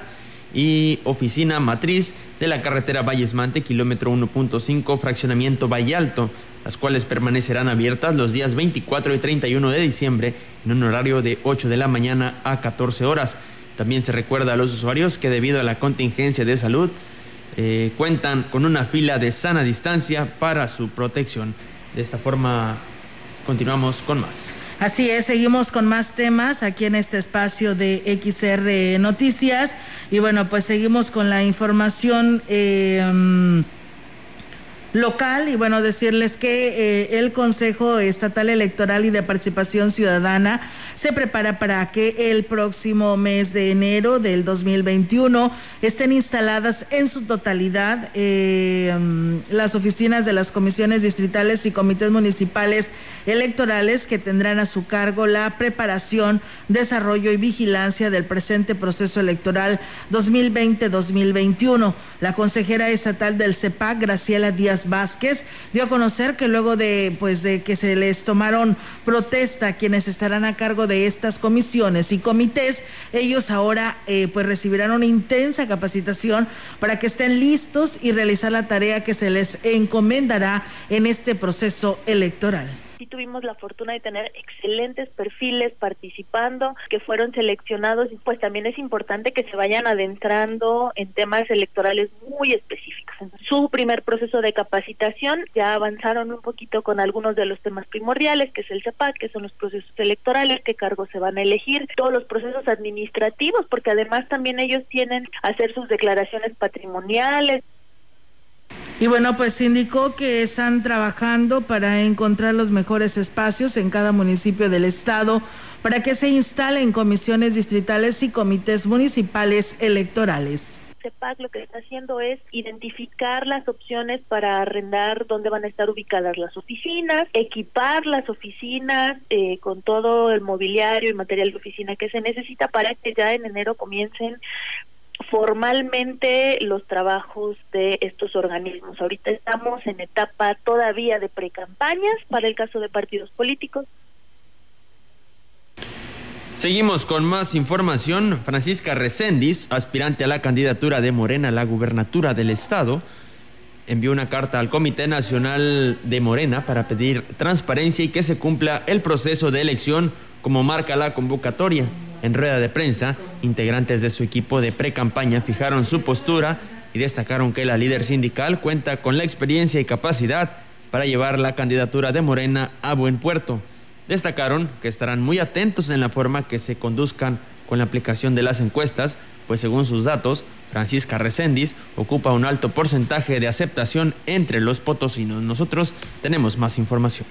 y oficina matriz de la carretera Vallesmante, kilómetro 1.5, fraccionamiento Valle Alto, las cuales permanecerán abiertas los días 24 y 31 de diciembre en un horario de 8 de la mañana a 14 horas. También se recuerda a los usuarios que debido a la contingencia de salud eh, cuentan con una fila de sana distancia para su protección. De esta forma continuamos con más. Así es, seguimos con más temas aquí en este espacio de XR Noticias y bueno, pues seguimos con la información. Eh, local y bueno, decirles que eh, el Consejo Estatal Electoral y de Participación Ciudadana se prepara para que el próximo mes de enero del 2021 estén instaladas en su totalidad eh, las oficinas de las comisiones distritales y comités municipales electorales que tendrán a su cargo la preparación, desarrollo y vigilancia del presente proceso electoral 2020-2021. La consejera estatal del CEPAC, Graciela Díaz Vázquez, dio a conocer que luego de pues de que se les tomaron protesta quienes estarán a cargo de estas comisiones y comités, ellos ahora eh, pues recibirán una intensa capacitación para que estén listos y realizar la tarea que se les encomendará en este proceso electoral sí tuvimos la fortuna de tener excelentes perfiles participando, que fueron seleccionados y pues también es importante que se vayan adentrando en temas electorales muy específicos. En su primer proceso de capacitación ya avanzaron un poquito con algunos de los temas primordiales, que es el CEPAC, que son los procesos electorales, qué cargos se van a elegir, todos los procesos administrativos, porque además también ellos tienen hacer sus declaraciones patrimoniales, y bueno, pues indicó que están trabajando para encontrar los mejores espacios en cada municipio del estado para que se instalen comisiones distritales y comités municipales electorales. CEPAC lo que está haciendo es identificar las opciones para arrendar dónde van a estar ubicadas las oficinas, equipar las oficinas eh, con todo el mobiliario y material de oficina que se necesita para que ya en enero comiencen formalmente los trabajos de estos organismos. Ahorita estamos en etapa todavía de precampañas para el caso de partidos políticos. Seguimos con más información. Francisca Recendis, aspirante a la candidatura de Morena a la gubernatura del Estado, envió una carta al Comité Nacional de Morena para pedir transparencia y que se cumpla el proceso de elección como marca la convocatoria. En rueda de prensa, integrantes de su equipo de pre-campaña fijaron su postura y destacaron que la líder sindical cuenta con la experiencia y capacidad para llevar la candidatura de Morena a buen puerto. Destacaron que estarán muy atentos en la forma que se conduzcan con la aplicación de las encuestas, pues según sus datos, Francisca Recendis ocupa un alto porcentaje de aceptación entre los potosinos. Nosotros tenemos más información.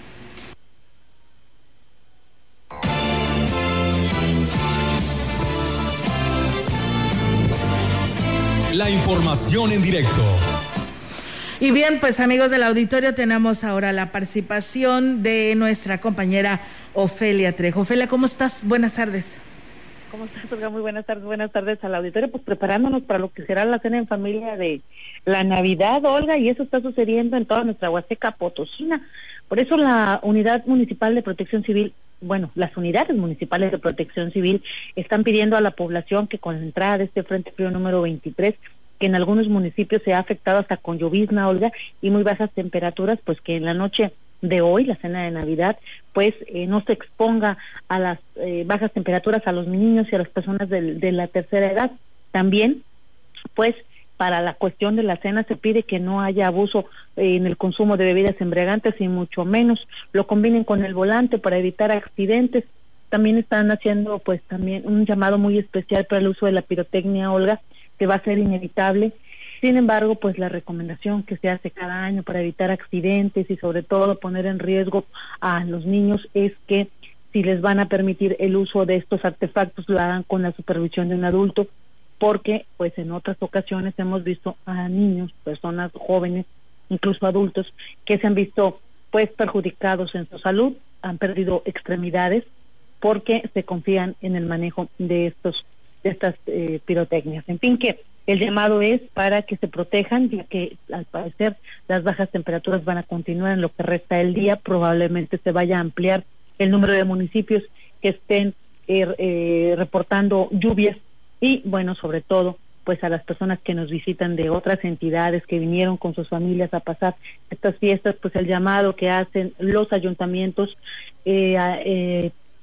La información en directo. Y bien, pues amigos del auditorio, tenemos ahora la participación de nuestra compañera Ofelia Trejo. Ofelia, ¿cómo estás? Buenas tardes. ¿Cómo estás, Muy buenas tardes, buenas tardes al auditorio. Pues preparándonos para lo que será la cena en familia de la Navidad, Olga, y eso está sucediendo en toda nuestra Huasteca Potosina. Por eso la Unidad Municipal de Protección Civil, bueno, las unidades municipales de protección civil están pidiendo a la población que con la entrada de este Frente Frío número 23 que en algunos municipios se ha afectado hasta con llovizna, Olga, y muy bajas temperaturas, pues que en la noche de hoy, la cena de Navidad, pues eh, no se exponga a las eh, bajas temperaturas a los niños y a las personas de, la tercera edad. También, pues, para la cuestión de la cena se pide que no haya abuso eh, en el consumo de bebidas embriagantes y mucho menos lo combinen con el volante para evitar accidentes. También están haciendo, pues, también un llamado muy especial para el uso de la pirotecnia, Olga, que va a ser inevitable. Sin embargo, pues la recomendación que se hace cada año para evitar accidentes y sobre todo poner en riesgo a los niños es que si les van a permitir el uso de estos artefactos lo hagan con la supervisión de un adulto porque pues en otras ocasiones hemos visto a niños, personas jóvenes, incluso adultos que se han visto pues perjudicados en su salud, han perdido extremidades porque se confían en el manejo de estos de estas eh, pirotecnias. En fin, que el llamado es para que se protejan, ya que al parecer las bajas temperaturas van a continuar en lo que resta del día. Probablemente se vaya a ampliar el número de municipios que estén eh, eh, reportando lluvias y, bueno, sobre todo, pues a las personas que nos visitan de otras entidades que vinieron con sus familias a pasar estas fiestas, pues el llamado que hacen los ayuntamientos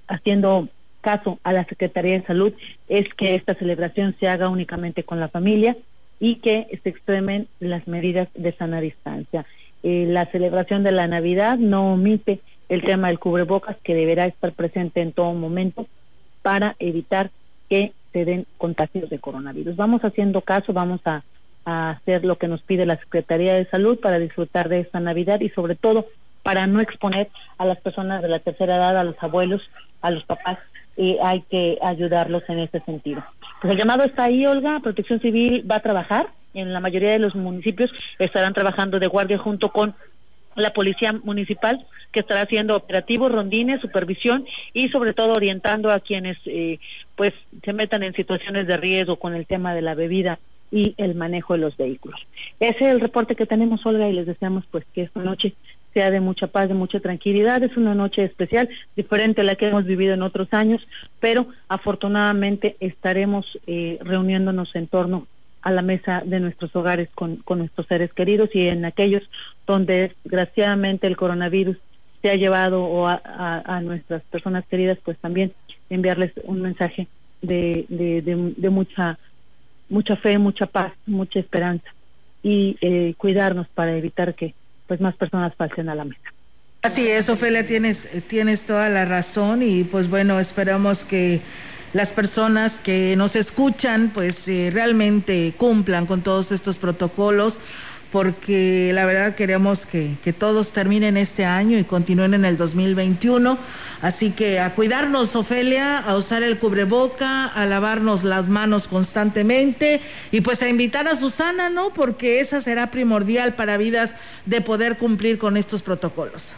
haciendo caso a la Secretaría de Salud es que esta celebración se haga únicamente con la familia y que se extremen las medidas de sana distancia. Eh, la celebración de la Navidad no omite el tema del cubrebocas que deberá estar presente en todo momento para evitar que se den contagios de coronavirus. Vamos haciendo caso, vamos a, a hacer lo que nos pide la Secretaría de Salud para disfrutar de esta Navidad y sobre todo para no exponer a las personas de la tercera edad, a los abuelos, a los papás y hay que ayudarlos en ese sentido. Pues el llamado está ahí, Olga, Protección Civil va a trabajar, en la mayoría de los municipios estarán trabajando de guardia junto con la policía municipal que estará haciendo operativos, rondines, supervisión y sobre todo orientando a quienes eh, pues se metan en situaciones de riesgo con el tema de la bebida y el manejo de los vehículos. Ese es el reporte que tenemos, Olga, y les deseamos pues que esta noche sea de mucha paz, de mucha tranquilidad. Es una noche especial, diferente a la que hemos vivido en otros años, pero afortunadamente estaremos eh, reuniéndonos en torno a la mesa de nuestros hogares con, con nuestros seres queridos y en aquellos donde desgraciadamente el coronavirus se ha llevado o a, nuestras personas queridas, pues también enviarles un mensaje de, de, de, mucha mucha fe, mucha paz, mucha esperanza y eh, cuidarnos para evitar que pues más personas pasen a la mesa. Así es, Ofelia, tienes, tienes toda la razón y pues bueno, esperamos que las personas que nos escuchan pues eh, realmente cumplan con todos estos protocolos porque la verdad queremos que, que, todos terminen este año y continúen en el 2021. Así que a cuidarnos, Ofelia, a usar el cubreboca, a lavarnos las manos constantemente y pues a invitar a Susana, ¿no? Porque esa será primordial para vidas de poder cumplir con estos protocolos.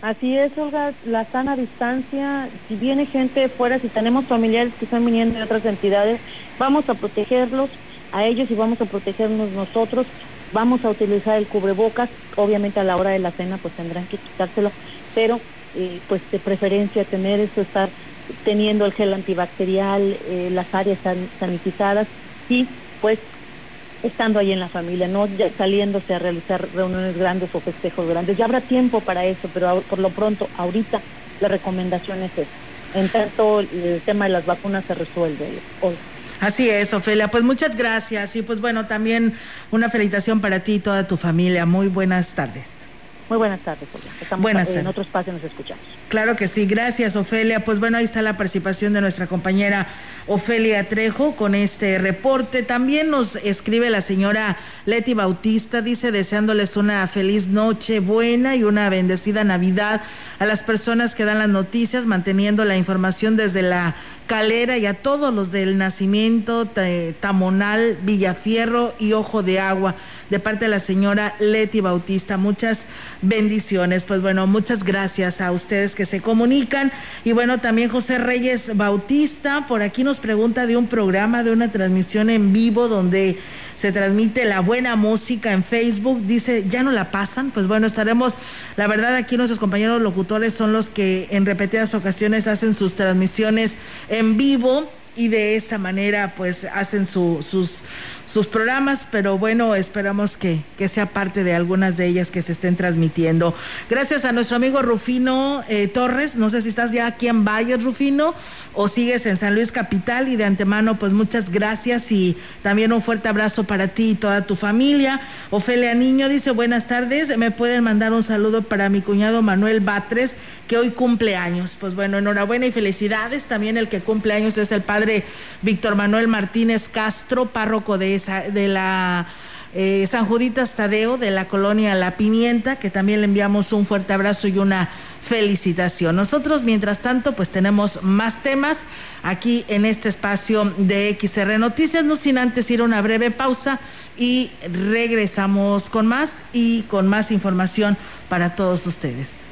Así es, Olga, la sana distancia, si viene gente fuera, si tenemos familiares que están viniendo de otras entidades, vamos a protegerlos a ellos y vamos a protegernos nosotros vamos a utilizar el cubrebocas, obviamente a la hora de la cena pues tendrán que quitárselo, pero eh, pues de preferencia tener eso, estar teniendo el gel antibacterial, eh, las áreas sanitizadas y pues estando ahí en la familia, no saliéndose a realizar reuniones grandes o festejos grandes. Ya habrá tiempo para eso, pero por lo pronto, ahorita la recomendación es esa. En tanto, el tema de las vacunas se resuelve hoy. Así es, Ofelia. Pues muchas gracias. Y pues bueno, también una felicitación para ti y toda tu familia. Muy buenas tardes. Muy buenas tardes, Ofelia. Estamos buenas en otro espacio, nos escuchamos. Claro que sí, gracias Ofelia. Pues bueno, ahí está la participación de nuestra compañera Ofelia Trejo con este reporte. También nos escribe la señora Leti Bautista, dice deseándoles una feliz noche buena y una bendecida Navidad a las personas que dan las noticias, manteniendo la información desde la Calera y a todos los del Nacimiento, Tamonal, Villafierro y Ojo de Agua de parte de la señora Leti Bautista. Muchas bendiciones. Pues bueno, muchas gracias a ustedes que se comunican. Y bueno, también José Reyes Bautista por aquí nos pregunta de un programa, de una transmisión en vivo donde se transmite la buena música en Facebook. Dice, ¿ya no la pasan? Pues bueno, estaremos, la verdad aquí nuestros compañeros locutores son los que en repetidas ocasiones hacen sus transmisiones vivo y de esa manera pues hacen sus sus programas, pero bueno, esperamos que, que, sea parte de algunas de ellas que se estén transmitiendo. Gracias a nuestro amigo Rufino eh, Torres, no sé si estás ya aquí en Valle, Rufino, o sigues en San Luis Capital y de antemano pues muchas gracias y también un fuerte abrazo para ti y toda tu familia. Ofelia Niño dice buenas tardes, me pueden mandar un saludo para mi cuñado Manuel Batres que hoy cumple años. Pues bueno, enhorabuena y felicidades. También el que cumple años es el padre Víctor Manuel Martínez Castro, párroco de, esa, de la eh, San Juditas Tadeo de la colonia La Pimienta, que también le enviamos un fuerte abrazo y una felicitación. Nosotros, mientras tanto, pues tenemos más temas aquí en este espacio de XR Noticias, no sin antes ir a una breve pausa y regresamos con más y con más información para todos ustedes.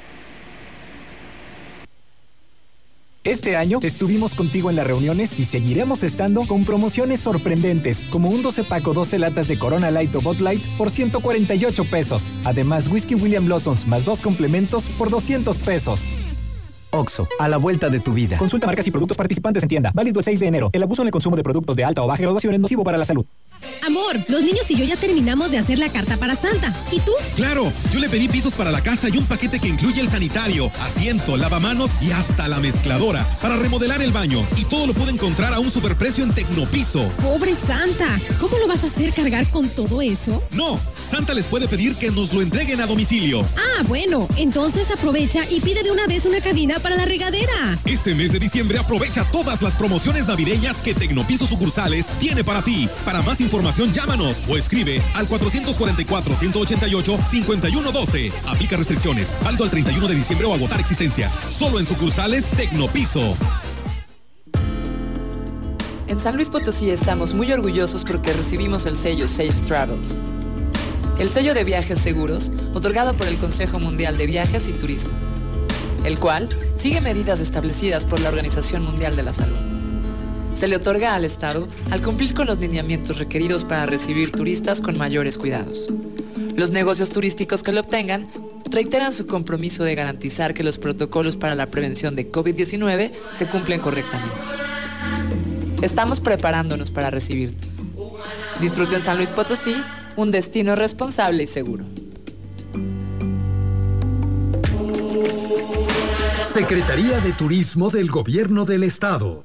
Este año estuvimos contigo en las reuniones y seguiremos estando con promociones sorprendentes, como un 12 paco 12 latas de Corona Light o Bot Light por 148 pesos. Además, Whisky William Blossoms más dos complementos por 200 pesos. Oxo, a la vuelta de tu vida. Consulta marcas y productos participantes en tienda. Válido el 6 de enero. El abuso en el consumo de productos de alta o baja graduación es nocivo para la salud. Amor, los niños y yo ya terminamos de hacer la carta para Santa. ¿Y tú? Claro, yo le pedí pisos para la casa y un paquete que incluye el sanitario, asiento, lavamanos y hasta la mezcladora para remodelar el baño. Y todo lo puedo encontrar a un superprecio en Tecnopiso. Pobre Santa, ¿cómo lo vas a hacer cargar con todo eso? No, Santa les puede pedir que nos lo entreguen a domicilio. Ah, bueno, entonces aprovecha y pide de una vez una cabina para la regadera. Este mes de diciembre aprovecha todas las promociones navideñas que Tecnopiso Sucursales tiene para ti. Para más información, llámanos o escribe al 444-188-5112. Aplica restricciones. Válido al 31 de diciembre o agotar existencias. Solo en sucursales Tecnopiso. En San Luis Potosí estamos muy orgullosos porque recibimos el sello Safe Travels. El sello de viajes seguros, otorgado por el Consejo Mundial de Viajes y Turismo, el cual sigue medidas establecidas por la Organización Mundial de la Salud se le otorga al Estado al cumplir con los lineamientos requeridos para recibir turistas con mayores cuidados. Los negocios turísticos que lo obtengan reiteran su compromiso de garantizar que los protocolos para la prevención de COVID-19 se cumplen correctamente. Estamos preparándonos para recibirte. Disfruten San Luis Potosí, un destino responsable y seguro. Secretaría de Turismo del Gobierno del Estado.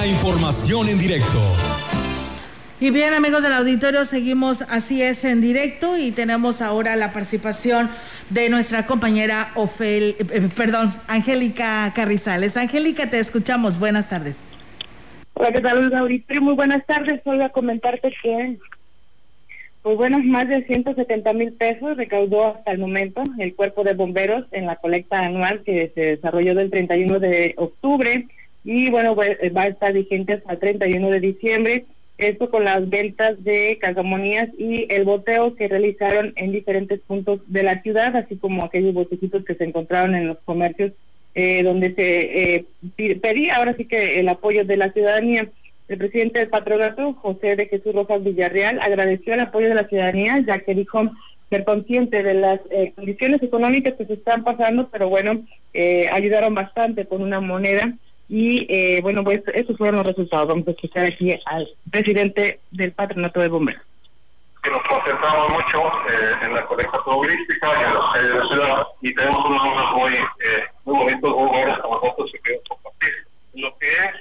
La información en directo. Y bien, amigos del auditorio, seguimos así es en directo y tenemos ahora la participación de nuestra compañera Ofel, eh, perdón, Angélica Carrizales. Angélica, te escuchamos. Buenas tardes. Hola, ¿qué tal, auditorio? Muy buenas tardes. Voy a comentarte que, pues bueno, más de 170 mil pesos recaudó hasta el momento el cuerpo de bomberos en la colecta anual que se desarrolló del 31 de octubre y bueno, va a estar vigente hasta el 31 de diciembre. esto con las ventas de calcamonías y el boteo que realizaron en diferentes puntos de la ciudad, así como aquellos botecitos que se encontraron en los comercios eh, donde se eh, pedía ahora sí que el apoyo de la ciudadanía. El presidente del patronato, José de Jesús Rojas Villarreal, agradeció el apoyo de la ciudadanía, ya que dijo ser consciente de las eh, condiciones económicas que se están pasando, pero bueno, eh, ayudaron bastante con una moneda y eh, bueno, pues esos fueron los resultados. Vamos a escuchar aquí al presidente del Patronato de Bomberos. Que nos concentramos mucho en la colecta turística y en los calles de la ciudad y tenemos unos números muy, muy bonitos, muy buenos como nosotros que queremos compartir. Lo que es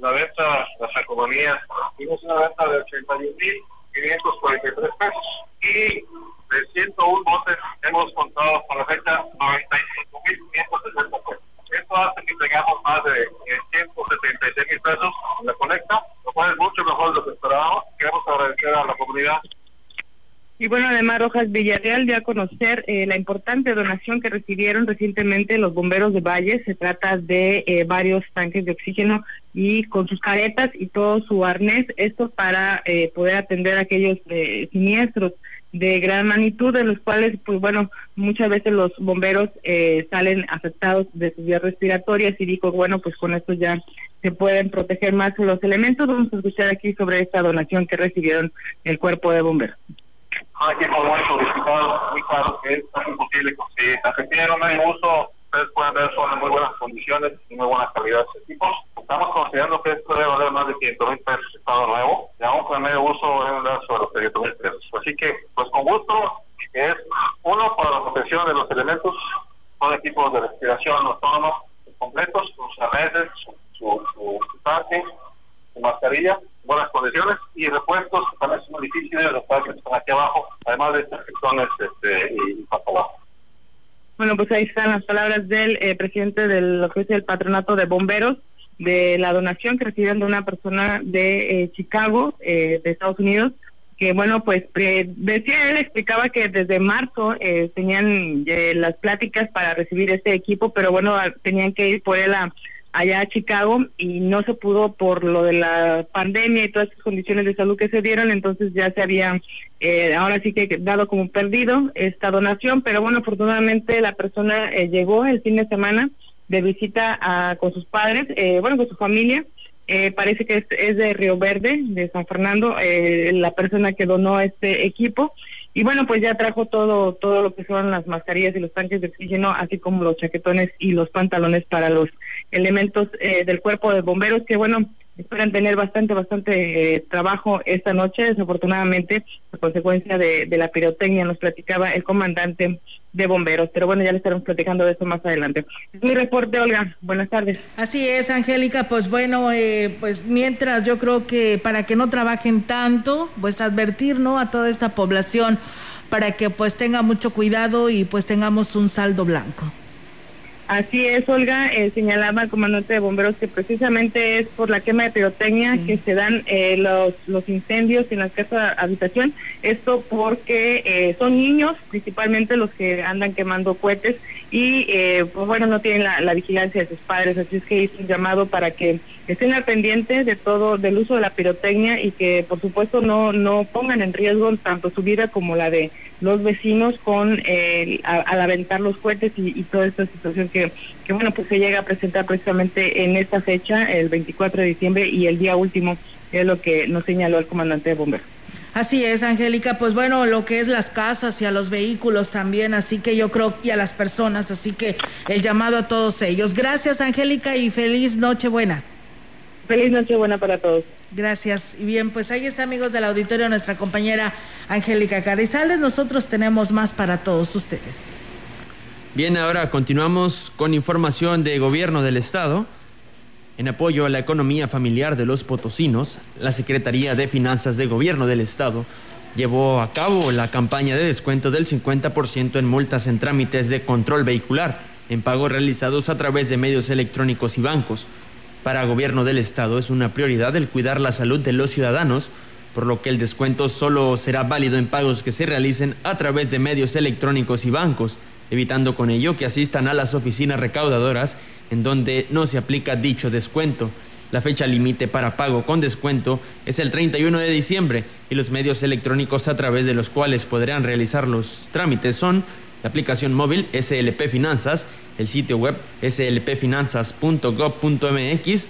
la venta, las economías, tuvimos una venta de 81.543 pesos y de 101 botes hemos contado con la fecha 95.560 pesos. Esto hace que tengamos más de 176 mil pesos en la colecta, lo cual es mucho mejor de lo que esperábamos. Queremos agradecer a la comunidad y bueno, además Rojas Villarreal dio a conocer eh, la importante donación que recibieron recientemente los bomberos de Valle. Se trata de eh, varios tanques de oxígeno y con sus caretas y todo su arnés, esto para eh, poder atender aquellos siniestros de gran magnitud, de los cuales, pues bueno, muchas veces los bomberos eh, salen afectados de sus vías respiratorias y dijo, bueno, pues con esto ya se pueden proteger más los elementos. Vamos a escuchar aquí sobre esta donación que recibieron el cuerpo de bomberos. Aquí muy claro que es imposible conseguir. No hay uso, ustedes pueden ver, son muy buenas condiciones y muy buenas calidades de equipos. Estamos considerando que esto debe valer más de 500 mil pesos estado nuevo, y aún con medio uso debe dar sobre los 500 mil pesos. Así que, pues con gusto, es uno para la protección de los elementos, son equipos de respiración autónomos completos, sus arneses, su, su, su, tanque, su mascarilla, buenas condiciones y repuestos, también es muy difícil de los que están aquí abajo, además de estas secciones este, y para abajo. Bueno, pues ahí están las palabras del eh, presidente del lo que patronato de bomberos de la donación que recibieron de una persona de eh, Chicago, eh, de Estados Unidos, que bueno, pues decía él, explicaba que desde marzo eh, tenían las pláticas para recibir este equipo, pero bueno, tenían que ir por él a, allá a Chicago y no se pudo por lo de la pandemia y todas las condiciones de salud que se dieron, entonces ya se había eh, ahora sí que dado como perdido esta donación, pero bueno, afortunadamente la persona eh, llegó el fin de semana de visita a, con sus padres, eh, bueno, con su familia. Eh, parece que es, es, de Río Verde, de San Fernando, eh, la persona que donó este equipo. Y bueno, pues ya trajo todo, todo lo que son las mascarillas y los tanques de oxígeno, así como los chaquetones y los pantalones para los elementos eh, del cuerpo de bomberos, que bueno, esperan tener bastante, bastante eh, trabajo esta noche. Desafortunadamente, a consecuencia de, de, la pirotecnia, nos platicaba el comandante de bomberos. Pero bueno, ya le estaremos platicando de eso más adelante. Mi reporte, Olga. Buenas tardes. Así es, Angélica. Pues bueno, eh, pues mientras yo creo que para que no trabajen tanto, pues advertir, ¿no? A toda esta población para que pues tenga mucho cuidado y pues tengamos un saldo blanco. Así es, Olga, eh, señalaba el comandante de bomberos que precisamente es por la quema de pirotecnia sí. que se dan eh, los, los incendios en las casas de habitación. Esto porque eh, son niños, principalmente los que andan quemando cohetes y eh, pues bueno, no tienen la, la, vigilancia de sus padres, así es que hice un llamado para que estén al pendiente de todo, del uso de la pirotecnia y que por supuesto no, no pongan en riesgo tanto su vida como la de los vecinos con eh, al aventar los y, y, toda esta situación que, que bueno pues se llega a presentar precisamente en esta fecha, el 24 de diciembre y el día último es lo que nos señaló el comandante de bomberos. Así es, Angélica, pues bueno, lo que es las casas y a los vehículos también, así que yo creo, y a las personas, así que el llamado a todos ellos. Gracias, Angélica, y feliz Nochebuena. Feliz Nochebuena para todos. Gracias. Y bien, pues ahí está, amigos del auditorio, nuestra compañera Angélica Carizales. Nosotros tenemos más para todos ustedes. Bien, ahora continuamos con información de gobierno del Estado. En apoyo a la economía familiar de los potosinos, la Secretaría de Finanzas de Gobierno del Estado llevó a cabo la campaña de descuento del 50% en multas en trámites de control vehicular, en pagos realizados a través de medios electrónicos y bancos. Para Gobierno del Estado es una prioridad el cuidar la salud de los ciudadanos, por lo que el descuento solo será válido en pagos que se realicen a través de medios electrónicos y bancos, evitando con ello que asistan a las oficinas recaudadoras en donde no se aplica dicho descuento. La fecha límite para pago con descuento es el 31 de diciembre y los medios electrónicos a través de los cuales podrán realizar los trámites son la aplicación móvil SLP Finanzas, el sitio web slpfinanzas.gov.mx,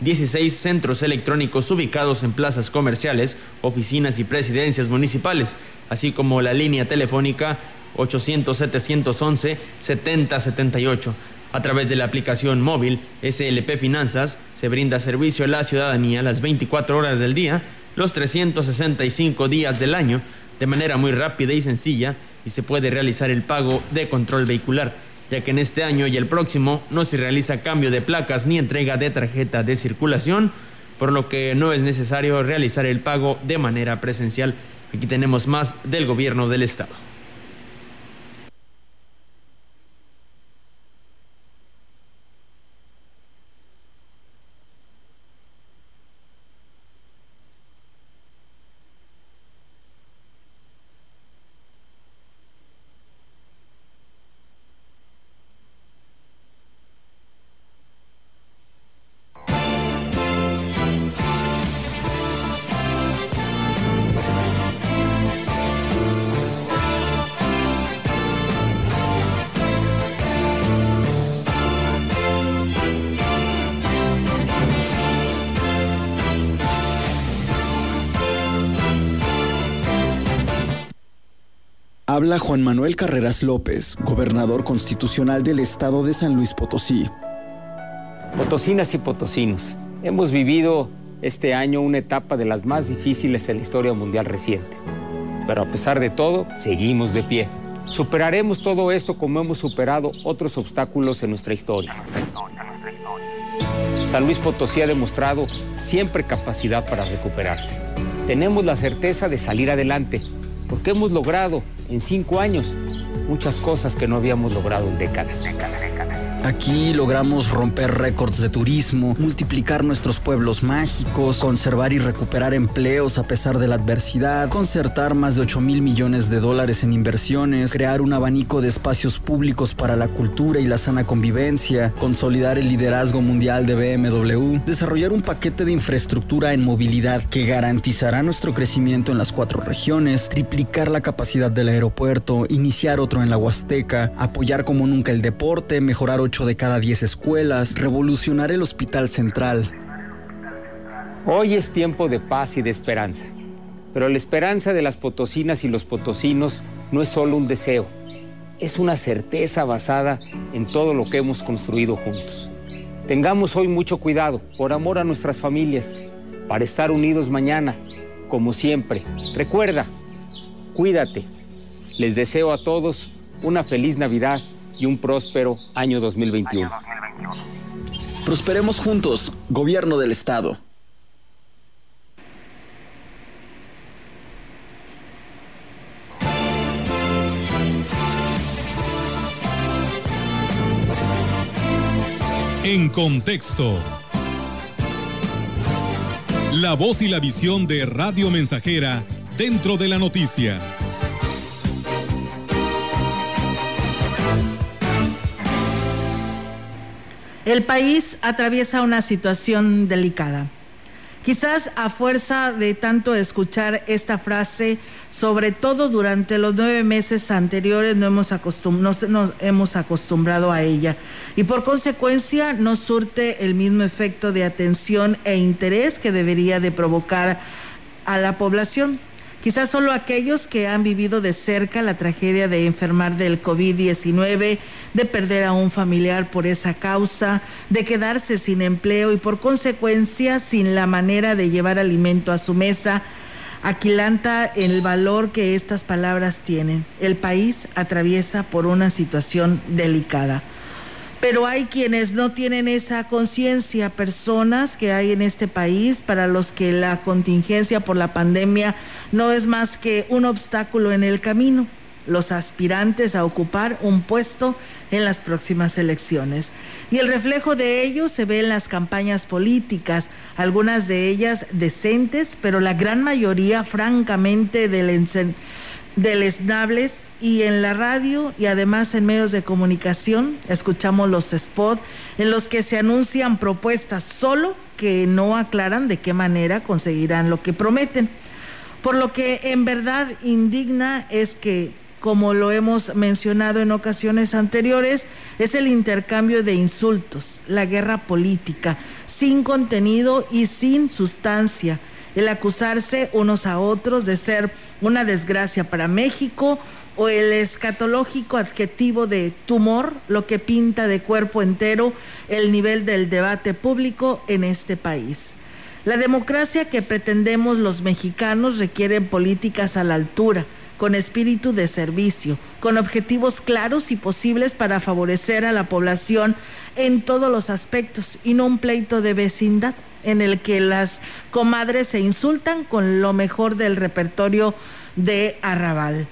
16 centros electrónicos ubicados en plazas comerciales, oficinas y presidencias municipales, así como la línea telefónica 800-711-7078. A través de la aplicación móvil SLP Finanzas se brinda servicio a la ciudadanía las 24 horas del día, los 365 días del año, de manera muy rápida y sencilla, y se puede realizar el pago de control vehicular, ya que en este año y el próximo no se realiza cambio de placas ni entrega de tarjeta de circulación, por lo que no es necesario realizar el pago de manera presencial. Aquí tenemos más del gobierno del estado. Habla Juan Manuel Carreras López, gobernador constitucional del estado de San Luis Potosí. Potosinas y potosinos, hemos vivido este año una etapa de las más difíciles en la historia mundial reciente. Pero a pesar de todo, seguimos de pie. Superaremos todo esto como hemos superado otros obstáculos en nuestra historia. San Luis Potosí ha demostrado siempre capacidad para recuperarse. Tenemos la certeza de salir adelante, porque hemos logrado en cinco años muchas cosas que no habíamos logrado en décadas. Aquí logramos romper récords de turismo, multiplicar nuestros pueblos mágicos, conservar y recuperar empleos a pesar de la adversidad, concertar más de 8 mil millones de dólares en inversiones, crear un abanico de espacios públicos para la cultura y la sana convivencia, consolidar el liderazgo mundial de BMW, desarrollar un paquete de infraestructura en movilidad que garantizará nuestro crecimiento en las cuatro regiones, triplicar la capacidad del aeropuerto, iniciar otro en la Huasteca, apoyar como nunca el deporte, mejorar de cada 10 escuelas, revolucionar el hospital central. Hoy es tiempo de paz y de esperanza, pero la esperanza de las potosinas y los potosinos no es solo un deseo, es una certeza basada en todo lo que hemos construido juntos. Tengamos hoy mucho cuidado, por amor a nuestras familias, para estar unidos mañana, como siempre. Recuerda, cuídate. Les deseo a todos una feliz Navidad y un próspero año 2021. Prosperemos juntos, Gobierno del Estado. En contexto. La voz y la visión de Radio Mensajera dentro de la noticia. El país atraviesa una situación delicada. Quizás a fuerza de tanto escuchar esta frase, sobre todo durante los nueve meses anteriores, no hemos, acostumbrado a ella y por consecuencia no surte el mismo efecto de atención e interés que debería de provocar a la población. Quizás solo aquellos que han vivido de cerca la tragedia de enfermar del COVID-19, de perder a un familiar por esa causa, de quedarse sin empleo y por consecuencia sin la manera de llevar alimento a su mesa, aquilanta el valor que estas palabras tienen. El país atraviesa por una situación delicada pero hay quienes no tienen esa conciencia, personas que hay en este país para los que la contingencia por la pandemia no es más que un obstáculo en el camino, los aspirantes a ocupar un puesto en las próximas elecciones. Y el reflejo de ello se ve en las campañas políticas, algunas de ellas decentes, pero la gran mayoría francamente del deleznables y en la radio y además en medios de comunicación escuchamos los spots en los que se anuncian propuestas solo que no aclaran de qué manera conseguirán lo que prometen. Por lo que en verdad indigna es que, como lo hemos mencionado en ocasiones anteriores, es el intercambio de insultos, la guerra política, sin contenido y sin sustancia, el acusarse unos a otros de ser una desgracia para México o el escatológico adjetivo de tumor, lo que pinta de cuerpo entero el nivel del debate público en este país. La democracia que pretendemos los mexicanos requiere políticas a la altura, con espíritu de servicio, con objetivos claros y posibles para favorecer a la población en todos los aspectos y no un pleito de vecindad en el que las comadres se insultan con lo mejor del repertorio de Arrabal.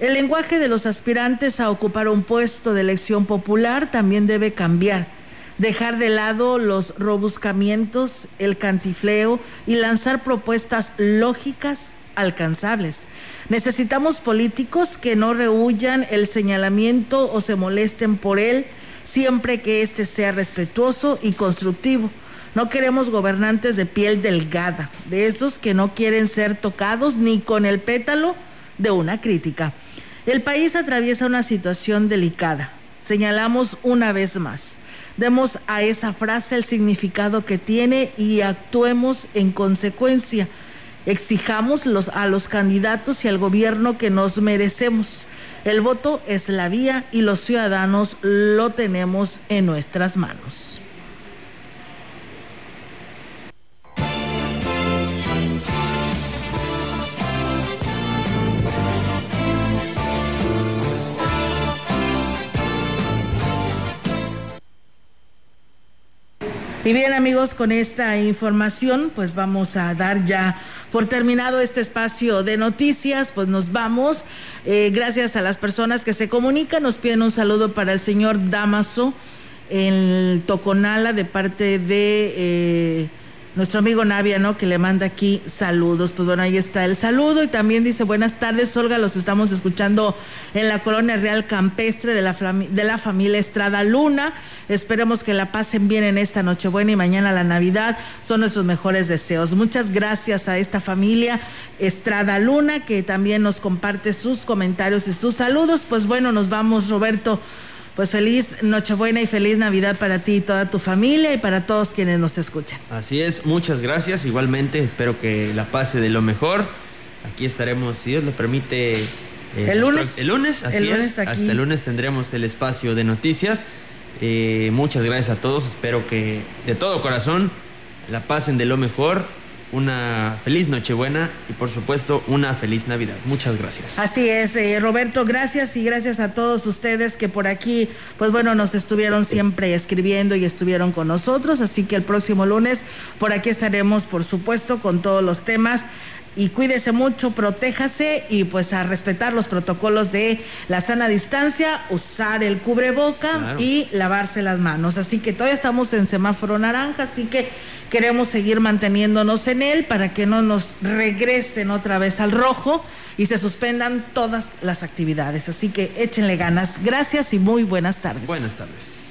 El lenguaje de los aspirantes a ocupar un puesto de elección popular también debe cambiar. Dejar de lado los robuscamientos, el cantifleo y lanzar propuestas lógicas, alcanzables. Necesitamos políticos que no rehuyan el señalamiento o se molesten por él, siempre que éste sea respetuoso y constructivo. No queremos gobernantes de piel delgada, de esos que no quieren ser tocados ni con el pétalo de una crítica. El país atraviesa una situación delicada. Señalamos una vez más. Demos a esa frase el significado que tiene y actuemos en consecuencia. Exijamos a los candidatos y al gobierno que nos merecemos. El voto es la vía y los ciudadanos lo tenemos en nuestras manos. Y bien amigos, con esta información pues vamos a dar ya por terminado este espacio de noticias, pues nos vamos. Eh, gracias a las personas que se comunican, nos piden un saludo para el señor Damaso en Toconala de parte de... Eh, nuestro amigo Navia, ¿no? Que le manda aquí saludos. Pues bueno, ahí está el saludo y también dice buenas tardes, Olga, los estamos escuchando en la colonia Real Campestre de la, de la familia Estrada Luna. Esperemos que la pasen bien en esta Nochebuena y mañana la Navidad. Son nuestros mejores deseos. Muchas gracias a esta familia Estrada Luna que también nos comparte sus comentarios y sus saludos. Pues bueno, nos vamos, Roberto pues feliz Nochebuena y feliz Navidad para ti y toda tu familia y para todos quienes nos escuchan. Así es, muchas gracias. Igualmente, espero que la pase de lo mejor. Aquí estaremos, si Dios lo permite. Eh, el lunes. El lunes, así es. Hasta el lunes tendremos el espacio de noticias. Eh, muchas gracias a todos. Espero que de todo corazón la pasen de lo mejor una feliz Nochebuena y por supuesto una feliz Navidad. Muchas gracias. Así es, eh, Roberto, gracias y gracias a todos ustedes que por aquí, pues bueno, nos estuvieron siempre escribiendo y estuvieron con nosotros. Así que el próximo lunes por aquí estaremos, por supuesto, con todos los temas y cuídese mucho, protéjase y pues a respetar los protocolos de la sana distancia, usar el cubreboca y lavarse las manos. Así que todavía estamos en semáforo naranja, así que queremos seguir manteniéndonos en él para que no nos regresen otra vez al rojo y se suspendan todas las actividades. Así que échenle ganas. Gracias y muy buenas tardes. Buenas tardes.